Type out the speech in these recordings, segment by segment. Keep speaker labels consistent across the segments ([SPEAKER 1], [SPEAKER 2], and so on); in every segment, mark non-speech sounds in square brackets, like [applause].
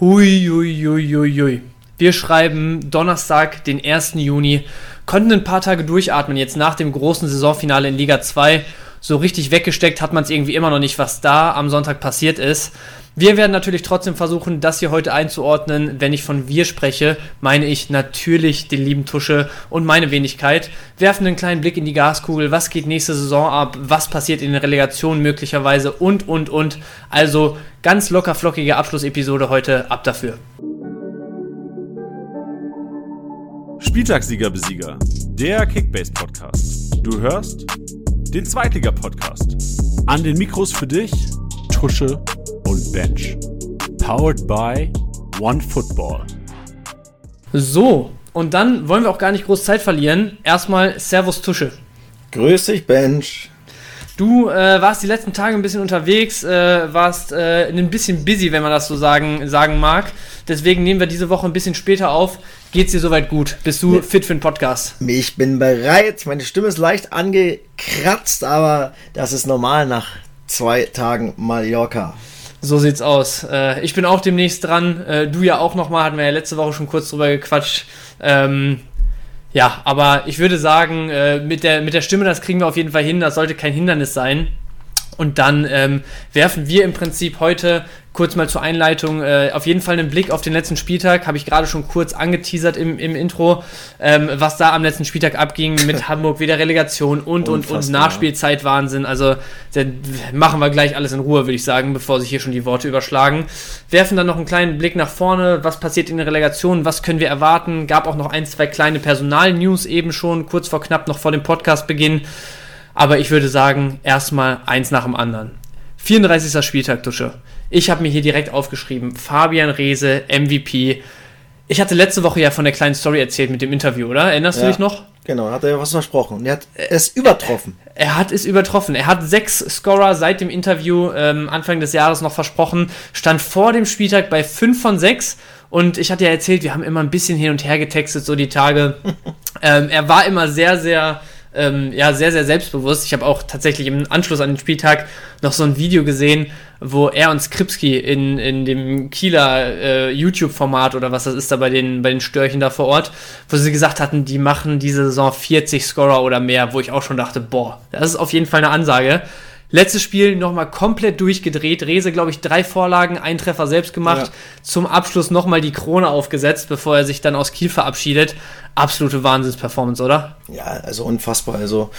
[SPEAKER 1] Hui, hui, hui, hui, hui. Wir schreiben Donnerstag, den 1. Juni, konnten ein paar Tage durchatmen, jetzt nach dem großen Saisonfinale in Liga 2. So richtig weggesteckt hat man es irgendwie immer noch nicht, was da am Sonntag passiert ist. Wir werden natürlich trotzdem versuchen, das hier heute einzuordnen. Wenn ich von wir spreche, meine ich natürlich den lieben Tusche und meine Wenigkeit. Werfen einen kleinen Blick in die Gaskugel. Was geht nächste Saison ab? Was passiert in den Relegationen möglicherweise? Und, und, und. Also ganz locker flockige Abschlussepisode heute. Ab dafür.
[SPEAKER 2] Spieltagssieger-Besieger, der Kickbase-Podcast. Du hörst den Zweitliga-Podcast. An den Mikros für dich, Tusche und Bench. Powered by OneFootball.
[SPEAKER 1] So, und dann wollen wir auch gar nicht groß Zeit verlieren. Erstmal Servus Tusche.
[SPEAKER 3] Grüß dich, Bench.
[SPEAKER 1] Du äh, warst die letzten Tage ein bisschen unterwegs, äh, warst äh, ein bisschen busy, wenn man das so sagen, sagen mag. Deswegen nehmen wir diese Woche ein bisschen später auf. Geht's dir soweit gut? Bist du fit für den Podcast?
[SPEAKER 3] Ich bin bereit. Meine Stimme ist leicht angekratzt, aber das ist normal nach zwei Tagen Mallorca.
[SPEAKER 1] So sieht's aus. Äh, ich bin auch demnächst dran. Äh, du ja auch nochmal, hatten wir ja letzte Woche schon kurz drüber gequatscht. Ähm, ja, aber ich würde sagen, äh, mit, der, mit der Stimme, das kriegen wir auf jeden Fall hin. Das sollte kein Hindernis sein. Und dann ähm, werfen wir im Prinzip heute kurz mal zur Einleitung äh, auf jeden Fall einen Blick auf den letzten Spieltag. Habe ich gerade schon kurz angeteasert im, im Intro, ähm, was da am letzten Spieltag abging mit [laughs] Hamburg, wieder Relegation und, und, und Nachspielzeit Wahnsinn. Also machen wir gleich alles in Ruhe, würde ich sagen, bevor sich hier schon die Worte überschlagen. Werfen dann noch einen kleinen Blick nach vorne. Was passiert in der Relegation? Was können wir erwarten? Gab auch noch ein, zwei kleine Personal-News eben schon, kurz vor knapp noch vor dem Podcastbeginn. Aber ich würde sagen, erstmal eins nach dem anderen. 34. Spieltag, Dusche. Ich habe mir hier direkt aufgeschrieben, Fabian Reese, MVP. Ich hatte letzte Woche ja von der kleinen Story erzählt mit dem Interview, oder? Erinnerst ja, du dich noch?
[SPEAKER 3] Genau, hat er was versprochen. Er hat es übertroffen.
[SPEAKER 1] Er, hat es übertroffen. Er hat sechs Scorer seit dem Interview ähm, Anfang des Jahres noch versprochen, stand vor dem Spieltag bei 5 von 6 und ich hatte ja erzählt, wir haben immer ein bisschen hin und her getextet, so die Tage. [laughs] ähm, er war immer sehr, sehr ähm, ja, sehr, sehr selbstbewusst. Ich habe auch tatsächlich im Anschluss an den Spieltag noch so ein Video gesehen, wo er und Skripski in, in dem Kieler äh, YouTube-Format oder was das ist da bei den, bei den Störchen da vor Ort, wo sie gesagt hatten, die machen diese Saison 40 Scorer oder mehr, wo ich auch schon dachte, boah, das ist auf jeden Fall eine Ansage. Letztes Spiel nochmal komplett durchgedreht. Rese, glaube ich, drei Vorlagen, ein Treffer selbst gemacht. Ja. Zum Abschluss nochmal die Krone aufgesetzt, bevor er sich dann aus Kiel verabschiedet. Absolute Wahnsinnsperformance, oder?
[SPEAKER 3] Ja, also unfassbar. Also,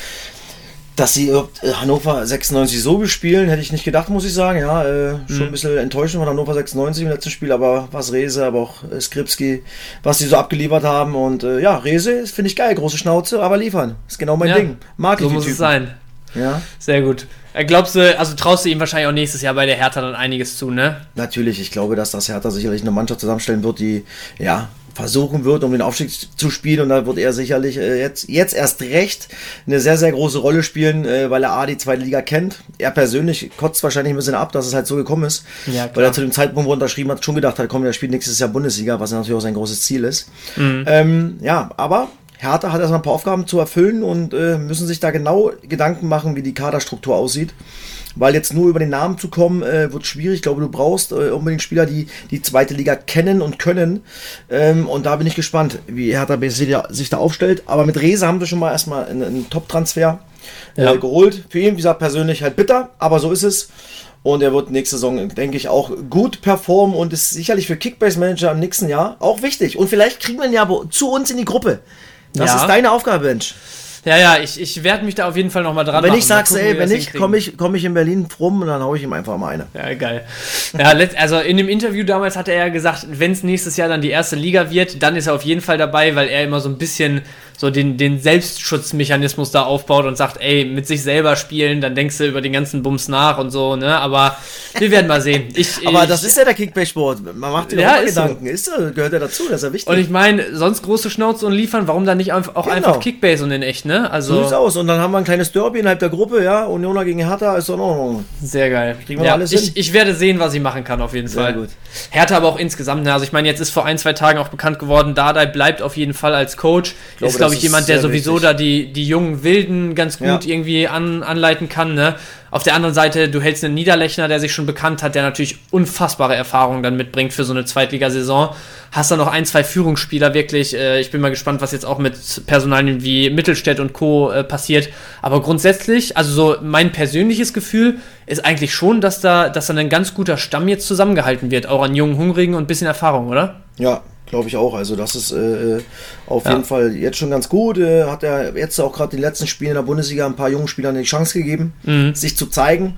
[SPEAKER 3] dass sie äh, Hannover 96 so bespielen, hätte ich nicht gedacht, muss ich sagen. Ja, äh, schon mhm. ein bisschen enttäuschend von Hannover 96 im letzten Spiel, aber was Rese, aber auch äh, Skripski, was sie so abgeliefert haben. Und äh, ja, Rese finde ich geil, große Schnauze, aber liefern. Ist genau mein ja, Ding.
[SPEAKER 1] Mag so ich muss Typen. es sein. Ja. Sehr gut. Äh, glaubst du, also traust du ihm wahrscheinlich auch nächstes Jahr bei der Hertha dann einiges zu, ne?
[SPEAKER 3] Natürlich, ich glaube, dass das Hertha sicherlich eine Mannschaft zusammenstellen wird, die, ja, versuchen wird, um den Aufstieg zu spielen. Und da wird er sicherlich äh, jetzt, jetzt erst recht eine sehr, sehr große Rolle spielen, äh, weil er A, die zweite Liga kennt. Er persönlich kotzt wahrscheinlich ein bisschen ab, dass es halt so gekommen ist. Ja, weil er zu dem Zeitpunkt, wo er unterschrieben hat, schon gedacht hat, komm, der spielt nächstes Jahr Bundesliga, was natürlich auch sein großes Ziel ist. Mhm. Ähm, ja, aber Hertha hat erstmal ein paar Aufgaben zu erfüllen und äh, müssen sich da genau Gedanken machen, wie die Kaderstruktur aussieht. Weil jetzt nur über den Namen zu kommen, äh, wird schwierig. Ich glaube, du brauchst äh, unbedingt Spieler, die die zweite Liga kennen und können. Ähm, und da bin ich gespannt, wie Hertha sich da aufstellt. Aber mit Rese haben wir schon mal erstmal einen, einen Top-Transfer äh, ja. geholt. Für ihn, wie gesagt, persönlich halt bitter, aber so ist es. Und er wird nächste Saison, denke ich, auch gut performen und ist sicherlich für Kickbase Manager im nächsten Jahr auch wichtig. Und vielleicht kriegen wir ihn ja zu uns in die Gruppe. Das ja. ist deine Aufgabe, Mensch.
[SPEAKER 1] Ja, ja, ich, ich werde mich da auf jeden Fall nochmal dran
[SPEAKER 3] Wenn machen. ich sag's, ey, wenn nicht, komme ich, komm ich in Berlin rum und dann hau ich ihm einfach mal eine.
[SPEAKER 1] Ja, geil. Ja, also in dem Interview damals hat er ja gesagt, wenn es nächstes Jahr dann die erste Liga wird, dann ist er auf jeden Fall dabei, weil er immer so ein bisschen so den, den Selbstschutzmechanismus da aufbaut und sagt, ey, mit sich selber spielen, dann denkst du über den ganzen Bums nach und so, ne? Aber wir werden mal sehen. Ich, [laughs]
[SPEAKER 3] Aber
[SPEAKER 1] ich,
[SPEAKER 3] das ist ja der Kickback-Sport. Man macht sich ja, auch Gedanken. So. Ist, gehört ja dazu, das ist ja wichtig.
[SPEAKER 1] Und ich meine, sonst große Schnauze und liefern, warum dann nicht auch genau. einfach Kickbase und in echt, ne?
[SPEAKER 3] Also, so sieht's aus. Und dann haben wir ein kleines Derby innerhalb der Gruppe, ja. Unioner gegen Hertha ist doch noch.
[SPEAKER 1] Sehr geil. Kriegen wir ja, alles hin? Ich, ich werde sehen, was ich machen kann, auf jeden Sehr Fall. Gut. Hertha aber auch insgesamt, ne? Also ich meine, jetzt ist vor ein, zwei Tagen auch bekannt geworden, Dardai bleibt auf jeden Fall als Coach. Ich glaube, ist, glaube ich, jemand, der sowieso so da die, die jungen Wilden ganz gut ja. irgendwie an, anleiten kann, ne? Auf der anderen Seite, du hältst einen Niederlechner, der sich schon bekannt hat, der natürlich unfassbare Erfahrungen dann mitbringt für so eine Zweitligasaison. Hast da noch ein, zwei Führungsspieler wirklich. Äh, ich bin mal gespannt, was jetzt auch mit Personalien wie Mittelstädt und Co. Äh, passiert. Aber grundsätzlich, also so mein persönliches Gefühl ist eigentlich schon, dass da, dass da ein ganz guter Stamm jetzt zusammengehalten wird, auch an jungen Hungrigen und ein bisschen Erfahrung, oder?
[SPEAKER 3] Ja, glaube ich auch. Also das ist äh, äh, auf ja. jeden Fall jetzt schon ganz gut. Äh, hat er jetzt auch gerade die letzten Spiele in der Bundesliga ein paar jungen Spielern die Chance gegeben, mhm. sich zu zeigen.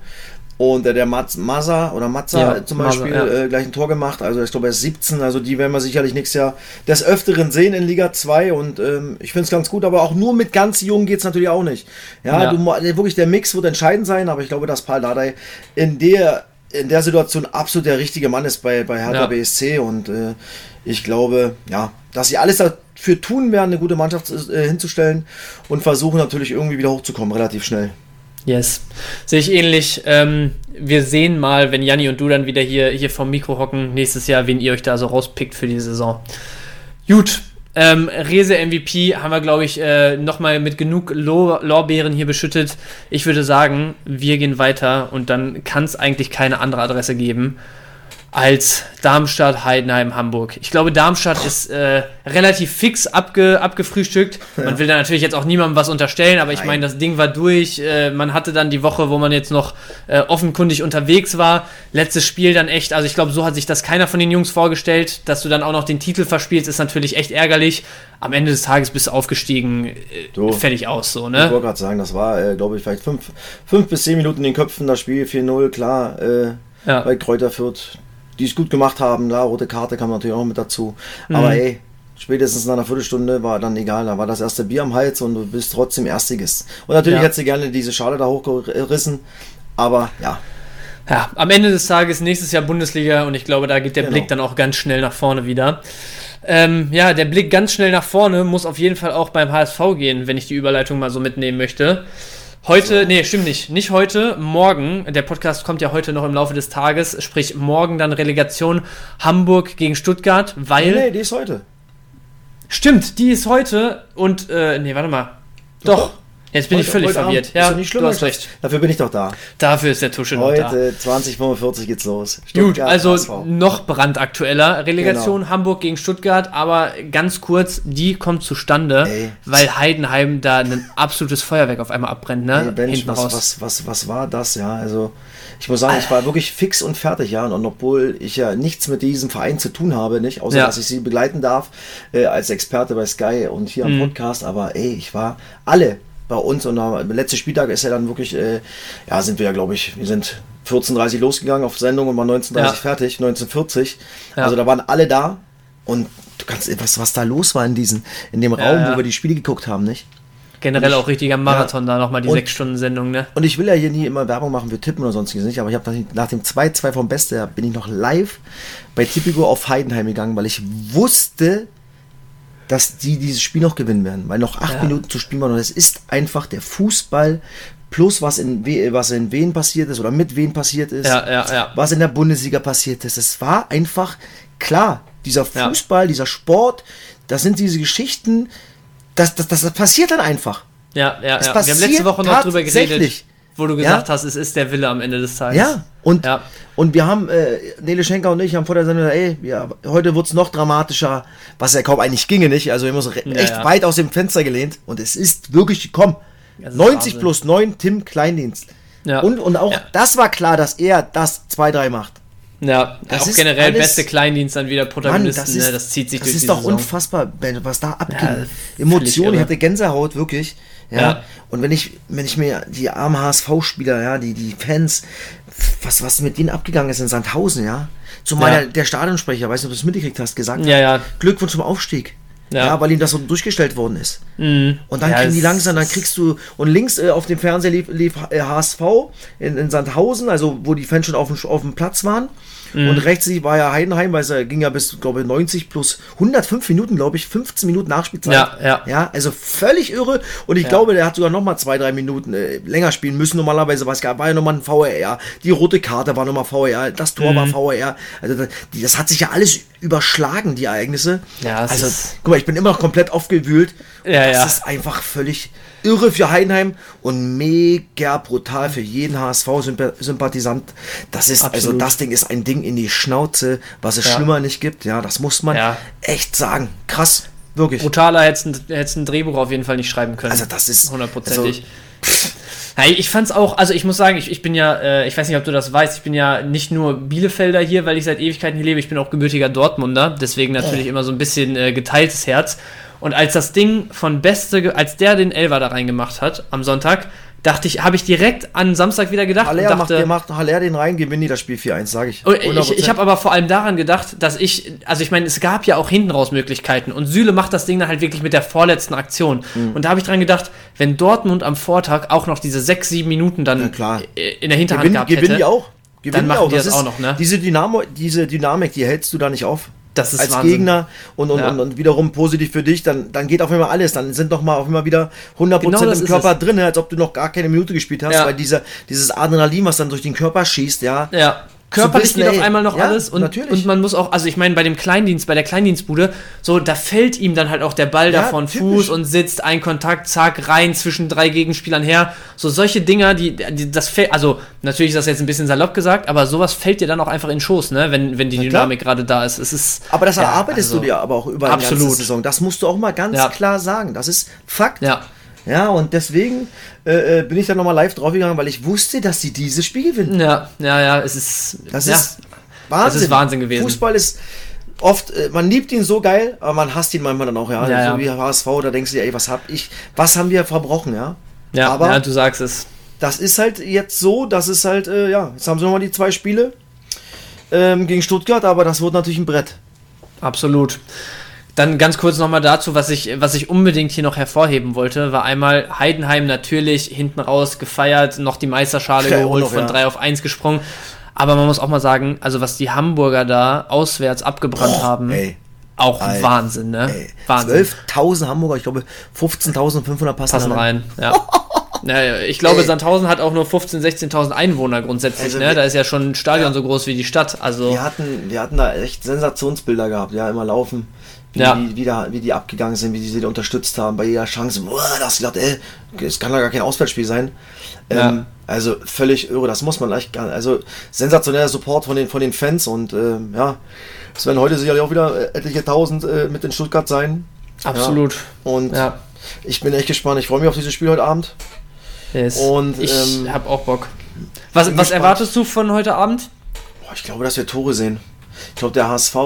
[SPEAKER 3] Und äh, der Mazza oder Mazza ja, zum Beispiel Mazza, ja. äh, gleich ein Tor gemacht. Also ich glaube, er ist 17. Also die werden wir sicherlich nächstes Jahr des Öfteren sehen in Liga 2. Und ähm, ich finde es ganz gut. Aber auch nur mit ganz Jungen geht es natürlich auch nicht. Ja, ja. Du, wirklich der Mix wird entscheidend sein. Aber ich glaube, dass Paul Dardai in der in der Situation absolut der richtige Mann ist bei, bei Hertha BSC. Und äh, ich glaube, ja, dass sie alles dafür tun werden, eine gute Mannschaft äh, hinzustellen und versuchen natürlich irgendwie wieder hochzukommen, relativ schnell.
[SPEAKER 1] Yes. Sehe ich ähnlich. Ähm, wir sehen mal, wenn Janni und du dann wieder hier, hier vom Mikro hocken, nächstes Jahr, wen ihr euch da so rauspickt für die Saison. Gut. Ähm, Rese MVP haben wir, glaube ich, äh, nochmal mit genug Lorbeeren hier beschüttet. Ich würde sagen, wir gehen weiter und dann kann es eigentlich keine andere Adresse geben als Darmstadt, Heidenheim, Hamburg. Ich glaube, Darmstadt ist äh, relativ fix abge, abgefrühstückt. Ja. Man will da natürlich jetzt auch niemandem was unterstellen, aber ich meine, das Ding war durch. Äh, man hatte dann die Woche, wo man jetzt noch äh, offenkundig unterwegs war. Letztes Spiel dann echt, also ich glaube, so hat sich das keiner von den Jungs vorgestellt. Dass du dann auch noch den Titel verspielst, ist natürlich echt ärgerlich. Am Ende des Tages bist du aufgestiegen, äh, du, fertig aus, so, ne?
[SPEAKER 3] Ich wollte gerade sagen, das war, äh, glaube ich, vielleicht fünf, fünf bis zehn Minuten in den Köpfen, das Spiel 4-0, klar. Äh, ja. Bei Kräuter Fürth die es gut gemacht haben. Da rote Karte kam natürlich auch mit dazu. Mhm. Aber ey, spätestens nach einer Viertelstunde war dann egal. Da war das erste Bier am Hals und du bist trotzdem Erstiges. Und natürlich ja. hättest du gerne diese Schale da hochgerissen. Aber ja.
[SPEAKER 1] Ja, am Ende des Tages nächstes Jahr Bundesliga und ich glaube, da geht der genau. Blick dann auch ganz schnell nach vorne wieder. Ähm, ja, der Blick ganz schnell nach vorne muss auf jeden Fall auch beim HSV gehen, wenn ich die Überleitung mal so mitnehmen möchte. Heute, nee, stimmt nicht. Nicht heute, morgen. Der Podcast kommt ja heute noch im Laufe des Tages. Sprich, morgen dann Relegation Hamburg gegen Stuttgart, weil. Nee,
[SPEAKER 3] nee die ist heute.
[SPEAKER 1] Stimmt, die ist heute und, äh, nee, warte mal. Doch. Doch. Jetzt bin heute, ich völlig verwirrt.
[SPEAKER 3] Abend. Ja, ist nicht schlimm, du hast recht. Dafür bin ich doch da.
[SPEAKER 1] Dafür ist der Tusche
[SPEAKER 3] noch da. Heute 2045 geht's los.
[SPEAKER 1] Stuttgart, Gut, also HSV. noch brandaktueller. Relegation genau. Hamburg gegen Stuttgart, aber ganz kurz, die kommt zustande, Ey. weil Heidenheim da ein absolutes Feuerwerk auf einmal abbrennt, ne?
[SPEAKER 3] Ey, Bench, was, was, was, was war das, ja? Also ich muss sagen, ich war wirklich fix und fertig, ja. Und obwohl ich ja nichts mit diesem Verein zu tun habe, nicht, außer ja. dass ich sie begleiten darf äh, als Experte bei Sky und hier am mhm. Podcast, aber ey, ich war alle bei uns und der letzte Spieltag ist ja dann wirklich, äh, ja, sind wir ja, glaube ich, wir sind 14.30 losgegangen auf Sendung und waren 19.30 ja. fertig, 19.40. Ja. Also da waren alle da und du kannst, was, was da los war in diesen, in dem Raum, ja, wo wir die Spiele geguckt haben, nicht?
[SPEAKER 1] Generell ich, auch richtig am Marathon da nochmal die sechs Stunden Sendung, ne?
[SPEAKER 3] Und ich will ja hier nie immer Werbung machen für Tippen oder sonstiges nicht, aber ich habe nach dem 2-2 vom Beste bin ich noch live bei Tipico auf Heidenheim gegangen, weil ich wusste, dass die dieses Spiel noch gewinnen werden, weil noch acht ja. Minuten zu spielen waren und es ist einfach der Fußball plus was in, was in Wien passiert ist oder mit Wien passiert ist,
[SPEAKER 1] ja, ja,
[SPEAKER 3] was in der Bundesliga passiert ist. Es war einfach klar, dieser Fußball, dieser Sport, das sind diese Geschichten, das, das, das passiert dann einfach.
[SPEAKER 1] Ja, ja, ja. Wir haben letzte Woche noch drüber geredet wo du gesagt ja? hast, es ist der Wille am Ende des Tages.
[SPEAKER 3] Ja, und, ja. und wir haben, äh, Nele Schenker und ich haben vor der Sendung gesagt, ey, ja, heute wird es noch dramatischer, was ja kaum eigentlich ginge, nicht? Also wir haben uns echt weit aus dem Fenster gelehnt und es ist wirklich, komm, 90 Wahnsinn. plus 9, Tim Kleindienst. Ja. Und, und auch das war klar, dass er das 2-3 macht.
[SPEAKER 1] Ja, das auch generell alles, beste Kleindienst dann wieder Protagonisten, Mann, das, ist, ne? das zieht sich
[SPEAKER 3] das
[SPEAKER 1] durch
[SPEAKER 3] Das ist doch Saison. unfassbar, was da abgeht. Emotionen, ich hatte Gänsehaut, wirklich. Ja? ja. Und wenn ich, wenn ich mir die armen HSV-Spieler, ja, die, die Fans, was, was mit denen abgegangen ist in Sandhausen, ja. Zumal ja. der Stadionsprecher, weiß nicht, ob du es mitgekriegt hast, gesagt
[SPEAKER 1] ja,
[SPEAKER 3] hat, ja. Glückwunsch zum Aufstieg. Ja. ja. weil ihm das so durchgestellt worden ist. Mhm. Und dann ja, kriegen die langsam, dann kriegst du, und links äh, auf dem Fernseher lief, lief äh, HSV in, in, Sandhausen, also wo die Fans schon auf dem, auf dem Platz waren. Mhm. Und rechts war ja Heidenheim, weil es ging ja bis, glaube ich, 90 plus 105 Minuten, glaube ich, 15 Minuten Nachspielzeit.
[SPEAKER 1] Ja, ja.
[SPEAKER 3] Ja, also völlig irre. Und ich ja. glaube, der hat sogar noch mal zwei, drei Minuten äh, länger spielen müssen. Normalerweise was gab, war ja nochmal ein VRR. Die rote Karte war nochmal VRR. Das Tor mhm. war VRR. Also das, das, hat sich ja alles überschlagen, die Ereignisse. Ja, also, guck mal, ich bin immer noch komplett aufgewühlt. Ja, das ja. ist einfach völlig irre für Heidenheim und mega brutal für jeden HSV-Sympathisant. Das ist, also Absolut. also das Ding ist ein Ding in die Schnauze, was es ja. schlimmer nicht gibt. Ja, das muss man ja. echt sagen. Krass. Wirklich.
[SPEAKER 1] Brutaler hätte es ein Drehbuch auf jeden Fall nicht schreiben können.
[SPEAKER 3] Also das ist
[SPEAKER 1] hundertprozentig. Also, ich fand's auch, also ich muss sagen, ich, ich bin ja, äh, ich weiß nicht, ob du das weißt, ich bin ja nicht nur Bielefelder hier, weil ich seit Ewigkeiten hier lebe, ich bin auch gebürtiger Dortmunder, deswegen natürlich immer so ein bisschen äh, geteiltes Herz. Und als das Ding von Beste, als der den Elver da reingemacht hat am Sonntag, dachte ich, habe ich direkt an Samstag wieder gedacht.
[SPEAKER 3] Haller
[SPEAKER 1] und
[SPEAKER 3] dachte, macht, macht Haller den rein, gewinnen die das Spiel 4-1, sage ich.
[SPEAKER 1] Oh, ich. Ich habe aber vor allem daran gedacht, dass ich, also ich meine, es gab ja auch hinten raus Möglichkeiten und Süle macht das Ding dann halt wirklich mit der vorletzten Aktion. Mhm. Und da habe ich dran gedacht, wenn Dortmund am Vortag auch noch diese 6, 7 Minuten dann in der Hinterhand
[SPEAKER 3] Gewinn, gehabt hätte. Gewinnen die auch.
[SPEAKER 1] Gewinnen dann machen die, auch. die das, das auch noch, ne?
[SPEAKER 3] Diese, Dynamo, diese Dynamik, die hältst du da nicht auf
[SPEAKER 1] das ist
[SPEAKER 3] als Wahnsinn. Gegner und, und, ja. und, und, wiederum positiv für dich, dann, dann geht auf einmal alles. Dann sind doch mal auf einmal wieder 100% genau im Körper drin, als ob du noch gar keine Minute gespielt hast, ja. weil dieser, dieses Adrenalin, was dann durch den Körper schießt, ja,
[SPEAKER 1] ja körperlich geht auf einmal noch ja, alles und, natürlich. und man muss auch, also ich meine, bei dem Kleindienst, bei der Kleindienstbude, so, da fällt ihm dann halt auch der Ball ja, da von Fuß und sitzt, ein Kontakt, zack, rein zwischen drei Gegenspielern her. So solche Dinger, die, die das fällt, also natürlich ist das jetzt ein bisschen salopp gesagt, aber sowas fällt dir dann auch einfach in den Schoß, ne, wenn, wenn die Na, Dynamik gerade da ist. Es ist.
[SPEAKER 3] Aber das erarbeitest ja, also, du dir aber auch über die ganze Saison. Das musst du auch mal ganz klar sagen. Das ist Fakt.
[SPEAKER 1] Ja.
[SPEAKER 3] Ja, und deswegen äh, äh bin ich dann nochmal live draufgegangen, weil ich wusste, dass sie dieses Spiel gewinnen.
[SPEAKER 1] Ja, ja, ja, es ist.
[SPEAKER 3] Das
[SPEAKER 1] ja,
[SPEAKER 3] ist Wahnsinn.
[SPEAKER 1] Das ist Wahnsinn gewesen.
[SPEAKER 3] Fußball ist oft, äh, man liebt ihn so geil, aber man hasst ihn manchmal dann auch, ja. ja so ja. wie HSV, da denkst du dir, ey, was hab ich, was haben wir verbrochen, ja?
[SPEAKER 1] Ja, aber ja, du sagst es.
[SPEAKER 3] Das ist halt jetzt so, das ist halt, äh, ja, jetzt haben sie nochmal die zwei Spiele ähm, gegen Stuttgart, aber das wird natürlich ein Brett.
[SPEAKER 1] Absolut. Dann ganz kurz nochmal dazu, was ich, was ich unbedingt hier noch hervorheben wollte, war einmal Heidenheim natürlich hinten raus gefeiert, noch die Meisterschale ja, geholt, noch, von ja. 3 auf 1 gesprungen. Aber man muss auch mal sagen, also was die Hamburger da auswärts abgebrannt oh, haben, ey. auch Alter, Wahnsinn, ne? Ey.
[SPEAKER 3] Wahnsinn. 12.000 Hamburger, ich glaube 15.500 passen,
[SPEAKER 1] passen rein. Ja. [laughs] Naja, ich glaube, Ey. Sandhausen hat auch nur 15.000, 16.000 Einwohner grundsätzlich. Also ne? Da ist ja schon ein Stadion ja. so groß wie die Stadt. Also
[SPEAKER 3] wir, hatten, wir hatten da echt Sensationsbilder gehabt, ja, immer laufen wie, ja. die, wie, da, wie die abgegangen sind, wie die sie unterstützt haben bei jeder Chance. Boah, das gedacht, ey, es kann doch gar kein Auswärtsspiel sein. Ja. Ähm, also völlig irre, das muss man echt gar Also sensationeller Support von den, von den Fans und ähm, ja, es werden heute sicherlich auch wieder äh, etliche tausend äh, mit in Stuttgart sein.
[SPEAKER 1] Absolut.
[SPEAKER 3] Ja. Und ja. ich bin echt gespannt. Ich freue mich auf dieses Spiel heute Abend.
[SPEAKER 1] Yes. Und ich ähm, habe auch Bock. Was, was erwartest du von heute Abend?
[SPEAKER 3] Boah, ich glaube, dass wir Tore sehen. Ich glaube, der HSV, äh,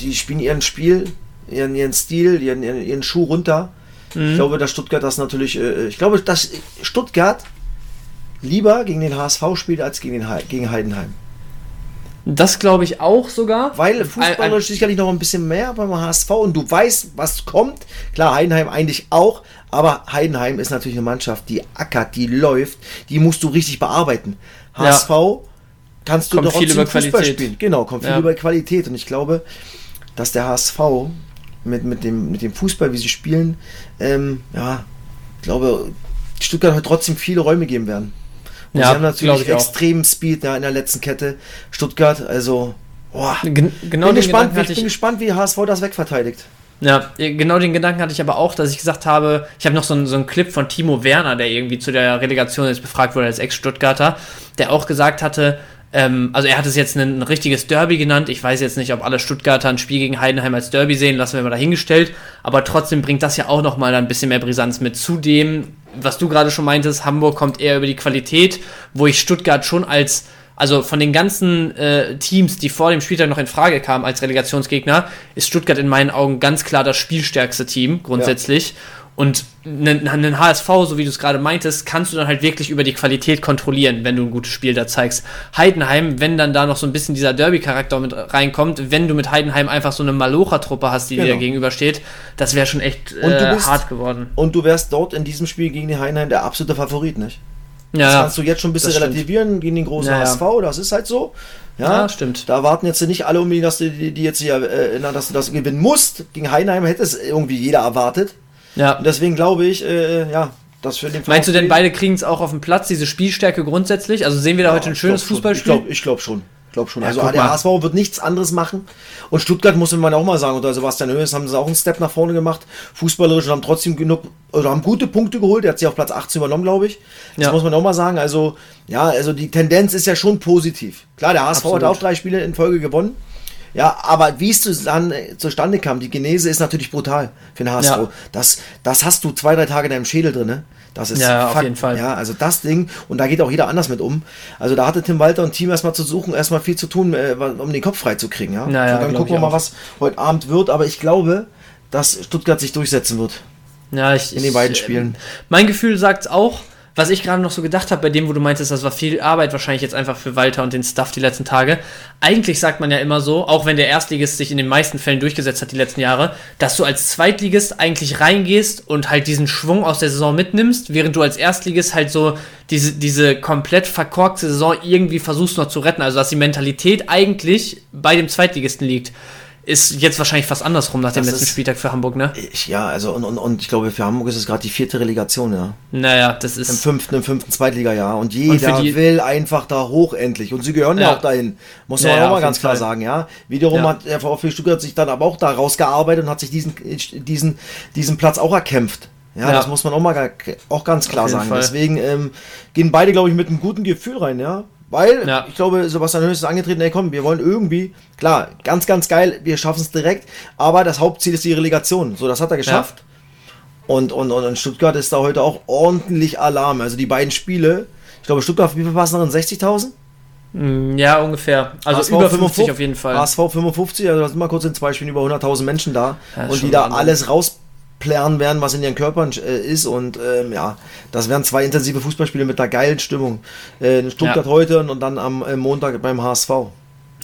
[SPEAKER 3] die spielen ihren Spiel ihren, ihren Stil, ihren, ihren, ihren Schuh runter. Mhm. Ich glaube, dass Stuttgart das natürlich, äh, ich glaube, dass Stuttgart lieber gegen den HSV spielt als gegen, den, gegen Heidenheim.
[SPEAKER 1] Das glaube ich auch sogar.
[SPEAKER 3] Weil fußballerisch sicherlich noch ein bisschen mehr beim HSV und du weißt, was kommt. Klar, Heidenheim eigentlich auch, aber Heidenheim ist natürlich eine Mannschaft, die ackert, die läuft, die musst du richtig bearbeiten. HSV ja. kannst du
[SPEAKER 1] kommt
[SPEAKER 3] doch
[SPEAKER 1] viel über Fußball Qualität. spielen.
[SPEAKER 3] Genau, kommt viel ja. über Qualität und ich glaube, dass der HSV mit, mit, dem, mit dem Fußball, wie sie spielen, ähm, ja, ich glaube, Stuttgart wird trotzdem viele Räume geben werden. Und ja, sie haben natürlich extremen Speed ja, in der letzten Kette. Stuttgart, also, boah. Gen genau bin gespannt, wie, ich bin gespannt, wie HSV das wegverteidigt.
[SPEAKER 1] Ja, genau den Gedanken hatte ich aber auch, dass ich gesagt habe, ich habe noch so einen, so einen Clip von Timo Werner, der irgendwie zu der Relegation jetzt befragt wurde als Ex-Stuttgarter, der auch gesagt hatte, ähm, also er hat es jetzt ein, ein, richtiges Derby genannt. Ich weiß jetzt nicht, ob alle Stuttgarter ein Spiel gegen Heidenheim als Derby sehen, lassen wir mal dahingestellt. Aber trotzdem bringt das ja auch nochmal ein bisschen mehr Brisanz mit. Zudem, was du gerade schon meintest, Hamburg kommt eher über die Qualität, wo ich Stuttgart schon als also von den ganzen äh, Teams, die vor dem Spieltag noch in Frage kamen als Relegationsgegner, ist Stuttgart in meinen Augen ganz klar das spielstärkste Team grundsätzlich. Ja. Und einen HSV, so wie du es gerade meintest, kannst du dann halt wirklich über die Qualität kontrollieren, wenn du ein gutes Spiel da zeigst. Heidenheim, wenn dann da noch so ein bisschen dieser Derby-Charakter mit reinkommt, wenn du mit Heidenheim einfach so eine Malocha-Truppe hast, die genau. dir gegenübersteht, das wäre schon echt äh, bist, hart geworden.
[SPEAKER 3] Und du wärst dort in diesem Spiel gegen die Heidenheim der absolute Favorit, nicht?
[SPEAKER 1] Ja,
[SPEAKER 3] das kannst du jetzt schon ein bisschen
[SPEAKER 1] stimmt.
[SPEAKER 3] relativieren gegen den großen
[SPEAKER 1] Ja.
[SPEAKER 3] HSV, das ist halt so. Ja,
[SPEAKER 1] Ja, stimmt.
[SPEAKER 3] Da warten jetzt nicht alle unbedingt, dass du die, die jetzt hier, äh, dass du das gewinnen musst. Gegen Heinheim hätte es irgendwie jeder erwartet.
[SPEAKER 1] Ja.
[SPEAKER 3] Und deswegen glaube ich, äh, ja, dass für den
[SPEAKER 1] Meinst du denn,
[SPEAKER 3] VfB
[SPEAKER 1] beide kriegen es auch auf dem Platz, diese Spielstärke grundsätzlich? Also sehen wir da
[SPEAKER 3] Ja,
[SPEAKER 1] heute ein schönes
[SPEAKER 3] glaub schon.
[SPEAKER 1] Fußballspiel?
[SPEAKER 3] Ich glaube glaub schon. Ich glaube schon.
[SPEAKER 1] Ja,
[SPEAKER 3] also der. HSV wird nichts anderes machen. Und Stuttgart muss man auch mal sagen, unter Sebastian Hoeneß haben sie auch einen Step nach vorne gemacht. Fußballerisch und haben trotzdem genug, oder haben gute Punkte geholt. Der hat sich auf Platz 18 übernommen, glaube ich. Das
[SPEAKER 1] Ja.
[SPEAKER 3] muss man auch mal sagen. Also, ja, also die Tendenz ist ja schon positiv. Klar, der HSV
[SPEAKER 1] Absolut.
[SPEAKER 3] hat auch drei Spiele in Folge gewonnen. Ja, aber wie es zusan- zustande kam, die Genese ist natürlich brutal für den HSV.
[SPEAKER 1] Ja.
[SPEAKER 3] Das, das hast du zwei, drei Tage in deinem Schädel drin. Ne? Das ist
[SPEAKER 1] Ja, auf jeden Fall.
[SPEAKER 3] Ja, also das Ding, und da geht auch jeder anders mit um. Also da hatte Tim Walter und Team erstmal zu suchen, erstmal viel zu tun, äh, um den Kopf frei zu kriegen. Ja?
[SPEAKER 1] Ja, ja,
[SPEAKER 3] und dann gucken wir mal,
[SPEAKER 1] auch.
[SPEAKER 3] was heute Abend wird. Aber ich glaube, dass Stuttgart sich durchsetzen wird
[SPEAKER 1] Ja, ich,
[SPEAKER 3] in den beiden
[SPEAKER 1] ich,
[SPEAKER 3] Spielen.
[SPEAKER 1] Mein Gefühl sagt auch, was ich gerade noch so gedacht habe, bei dem, wo du meintest, das war viel Arbeit wahrscheinlich jetzt einfach für Walter und den Staff die letzten Tage. Eigentlich sagt man ja immer so, auch wenn der Erstligist sich in den meisten Fällen durchgesetzt hat die letzten Jahre, dass du als Zweitligist eigentlich reingehst und halt diesen Schwung aus der Saison mitnimmst, während du als Erstligist halt so diese, diese komplett verkorkte Saison irgendwie versuchst noch zu retten. Also dass die Mentalität eigentlich bei dem Zweitligisten liegt. Ist jetzt wahrscheinlich fast andersrum nach dem
[SPEAKER 3] Das
[SPEAKER 1] letzten
[SPEAKER 3] ist-
[SPEAKER 1] Spieltag für Hamburg, ne?
[SPEAKER 3] Ich, ja, also und, und, und ich glaube, für Hamburg ist es gerade die vierte Relegation, ja.
[SPEAKER 1] Naja, das
[SPEAKER 3] Im
[SPEAKER 1] ist.
[SPEAKER 3] fünften, im fünften Zweitliga-Jahr. Und
[SPEAKER 1] Und
[SPEAKER 3] jeder
[SPEAKER 1] für die-
[SPEAKER 3] will einfach da hoch endlich. Und sie gehören ja,
[SPEAKER 1] Ja.
[SPEAKER 3] auch dahin. Muss man
[SPEAKER 1] ja,
[SPEAKER 3] auch mal ganz klar
[SPEAKER 1] Fall.
[SPEAKER 3] sagen, ja. Wiederum
[SPEAKER 1] Ja.
[SPEAKER 3] hat der VfB Stuttgart sich dann aber auch da rausgearbeitet und hat sich diesen, diesen, diesen Platz auch erkämpft. Ja,
[SPEAKER 1] Ja.
[SPEAKER 3] das muss man auch mal auch ganz klar sagen.
[SPEAKER 1] Fall.
[SPEAKER 3] Deswegen ähm, gehen beide, glaube ich, mit einem guten Gefühl rein, ja. Weil,
[SPEAKER 1] Ja.
[SPEAKER 3] ich glaube, Sebastian Hönes ist angetreten, ey komm, wir wollen irgendwie, klar, ganz, ganz geil, wir schaffen es direkt, aber das Hauptziel ist die Relegation. So, das hat er geschafft. Und, und, und in Stuttgart ist da heute auch ordentlich Alarm. Also die beiden Spiele, ich glaube, Stuttgart, wie viel passen darin? 60.000?
[SPEAKER 1] Mm, Ja, ungefähr. Also
[SPEAKER 3] HSV
[SPEAKER 1] über 50 auf jeden Fall.
[SPEAKER 3] HSV 55, also da sind mal kurz in zwei Spielen über 100.000 Menschen da.
[SPEAKER 1] Ja,
[SPEAKER 3] und die da alles rausplären werden, was in ihren Körpern äh, ist. Und ähm, ja, das wären zwei intensive Fußballspiele mit einer geilen Stimmung. Äh, in Stuttgart
[SPEAKER 1] Ja.
[SPEAKER 3] heute und dann am äh, Montag beim HSV.